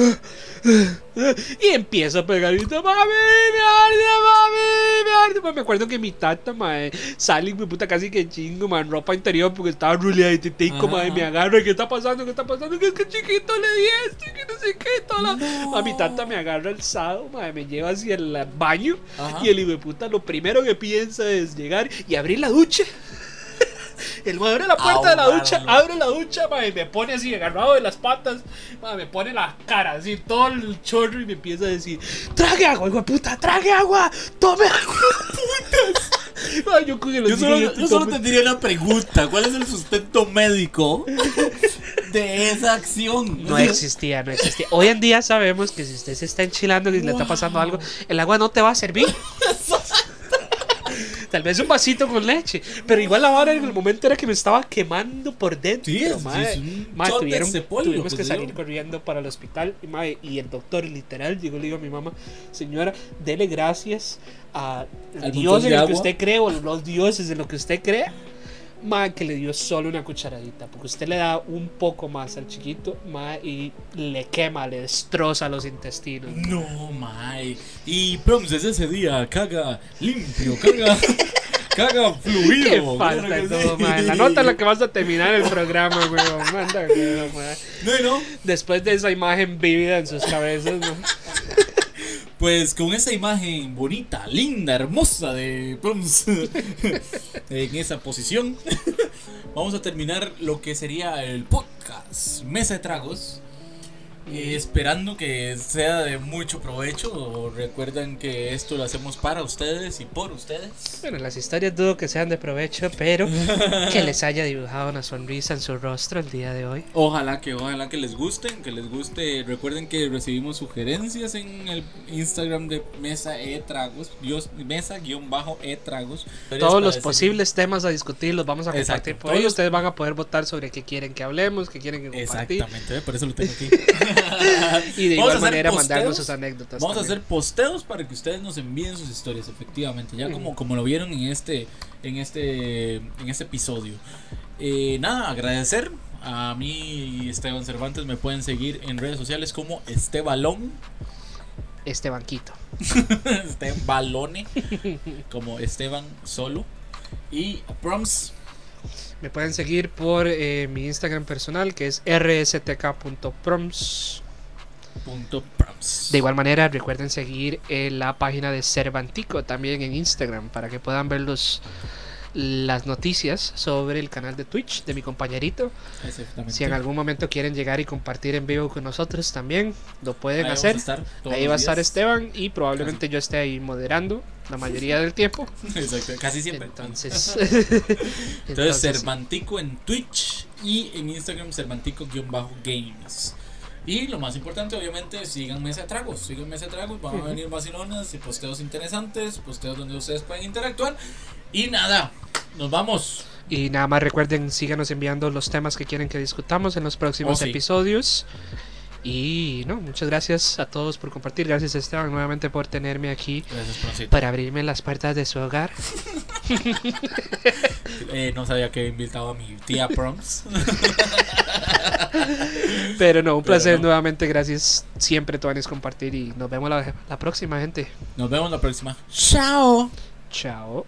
Y empiezo a pegar y mami, me arde, mami, me arde. Mae, me acuerdo que mi tata, mae, sale mi puta casi que chingo, mae, en ropa interior porque estaba ruleada y mae, me agarra. ¿Qué está pasando? ¿Qué está pasando? Que es que chiquito le di esto y que no sé qué. Toda la... No. A mi tata me agarra alzado, mae, me lleva hacia el baño. Ajá. Y el hijo de puta lo primero que piensa es llegar y abrir la ducha. El mae abre la puerta de la ducha, abre la ducha, mae, me pone así agarrado de las patas, mae, me pone la cara así, todo el chorro y me empieza a decir, trague agua, hijo de puta, trague agua, tome agua. Putas. Ay, yo Yo solo, hocico yo solo tendría una pregunta. ¿Cuál es el sustento médico de esa acción? No existía, no existía. Hoy en día sabemos que si usted se está enchilando y le está pasando algo, el agua no te va a servir. Tal vez un vasito con leche. Pero igual la vara en el momento era que me estaba quemando por dentro. Sí, es- mae. es un tuvieron- tuvimos que que salir corriendo para el hospital. Y, mae, y el doctor literal llegó y le dijo a mi mamá, señora, dele gracias a Dios en el que usted cree o los dioses en lo que usted cree. Mae, que le dio solo una cucharadita. Porque usted le da un poco más al chiquito, mae, y le quema, le destroza los intestinos. No, mae. Y Proms desde ese día caga limpio, caga, caga fluido. Qué falta todo, sí. La nota es la que vas a terminar el programa, weón. Manda, weón. No, no. Después de esa imagen vívida en sus cabezas, ¿no? Pues con esa imagen bonita, linda, hermosa de Proms en esa posición, vamos a terminar lo que sería el podcast Mesa de Tragos. Eh, esperando que sea de mucho provecho. Recuerden que esto lo hacemos para ustedes y por ustedes. Bueno, las historias dudo que sean de provecho, pero que les haya dibujado una sonrisa en su rostro el día de hoy. Ojalá que, ojalá que les gusten, que les guste. Recuerden que recibimos sugerencias en el Instagram de Mesa E Tragos, Mesa guion bajo E Tragos. Todos los posibles temas a discutir los vamos a Exacto. compartir por Todos ahí. los- Ustedes van a poder votar sobre qué quieren que hablemos, qué quieren que compartir. Exactamente, por eso lo tengo aquí. Y de Vamos igual manera posteos. mandarnos sus anécdotas. Vamos a hacer posteos para que ustedes nos envíen sus historias, efectivamente, ya como, como lo vieron en este, en este, en este episodio. Eh, nada, agradecer a mí y Esteban Cervantes, me pueden seguir en redes sociales como Estebalón, este banquito. Estebalone, como Esteban solo. Y Proms, Me pueden seguir por eh, mi Instagram personal que es rstk.proms. De igual manera, recuerden seguir eh, la página de Cervantico también en Instagram para que puedan ver los, las noticias sobre el canal de Twitch de mi compañerito. Exactamente. Si en algún momento quieren llegar y compartir en vivo con nosotros también, lo pueden Ahí hacer. Ahí va a estar. Esteban y probablemente yo esté ahí moderando la mayoría del tiempo. Exacto, casi siempre. Entonces, Entonces, Cervantico en Twitch y en Instagram Cervantico-games. Y lo más importante, obviamente, sigan Mesa de Tragos. Sigan Mesa de Tragos. Van a venir vacilonas y posteos interesantes. Posteos donde ustedes pueden interactuar. Y nada, nos vamos. Y nada más recuerden, síganos enviando los temas que quieren que discutamos en los próximos Oh, sí. episodios. Y no, muchas gracias a todos por compartir. Gracias Esteban nuevamente por tenerme aquí Gracias, para abrirme las puertas de su hogar. Eh, no sabía que invitaba a mi tía Proms. Pero no, un Pero placer no. nuevamente. Gracias siempre, Tuanes, compartir. Y nos vemos la, la próxima, gente. Nos vemos la próxima. Chao. Chao.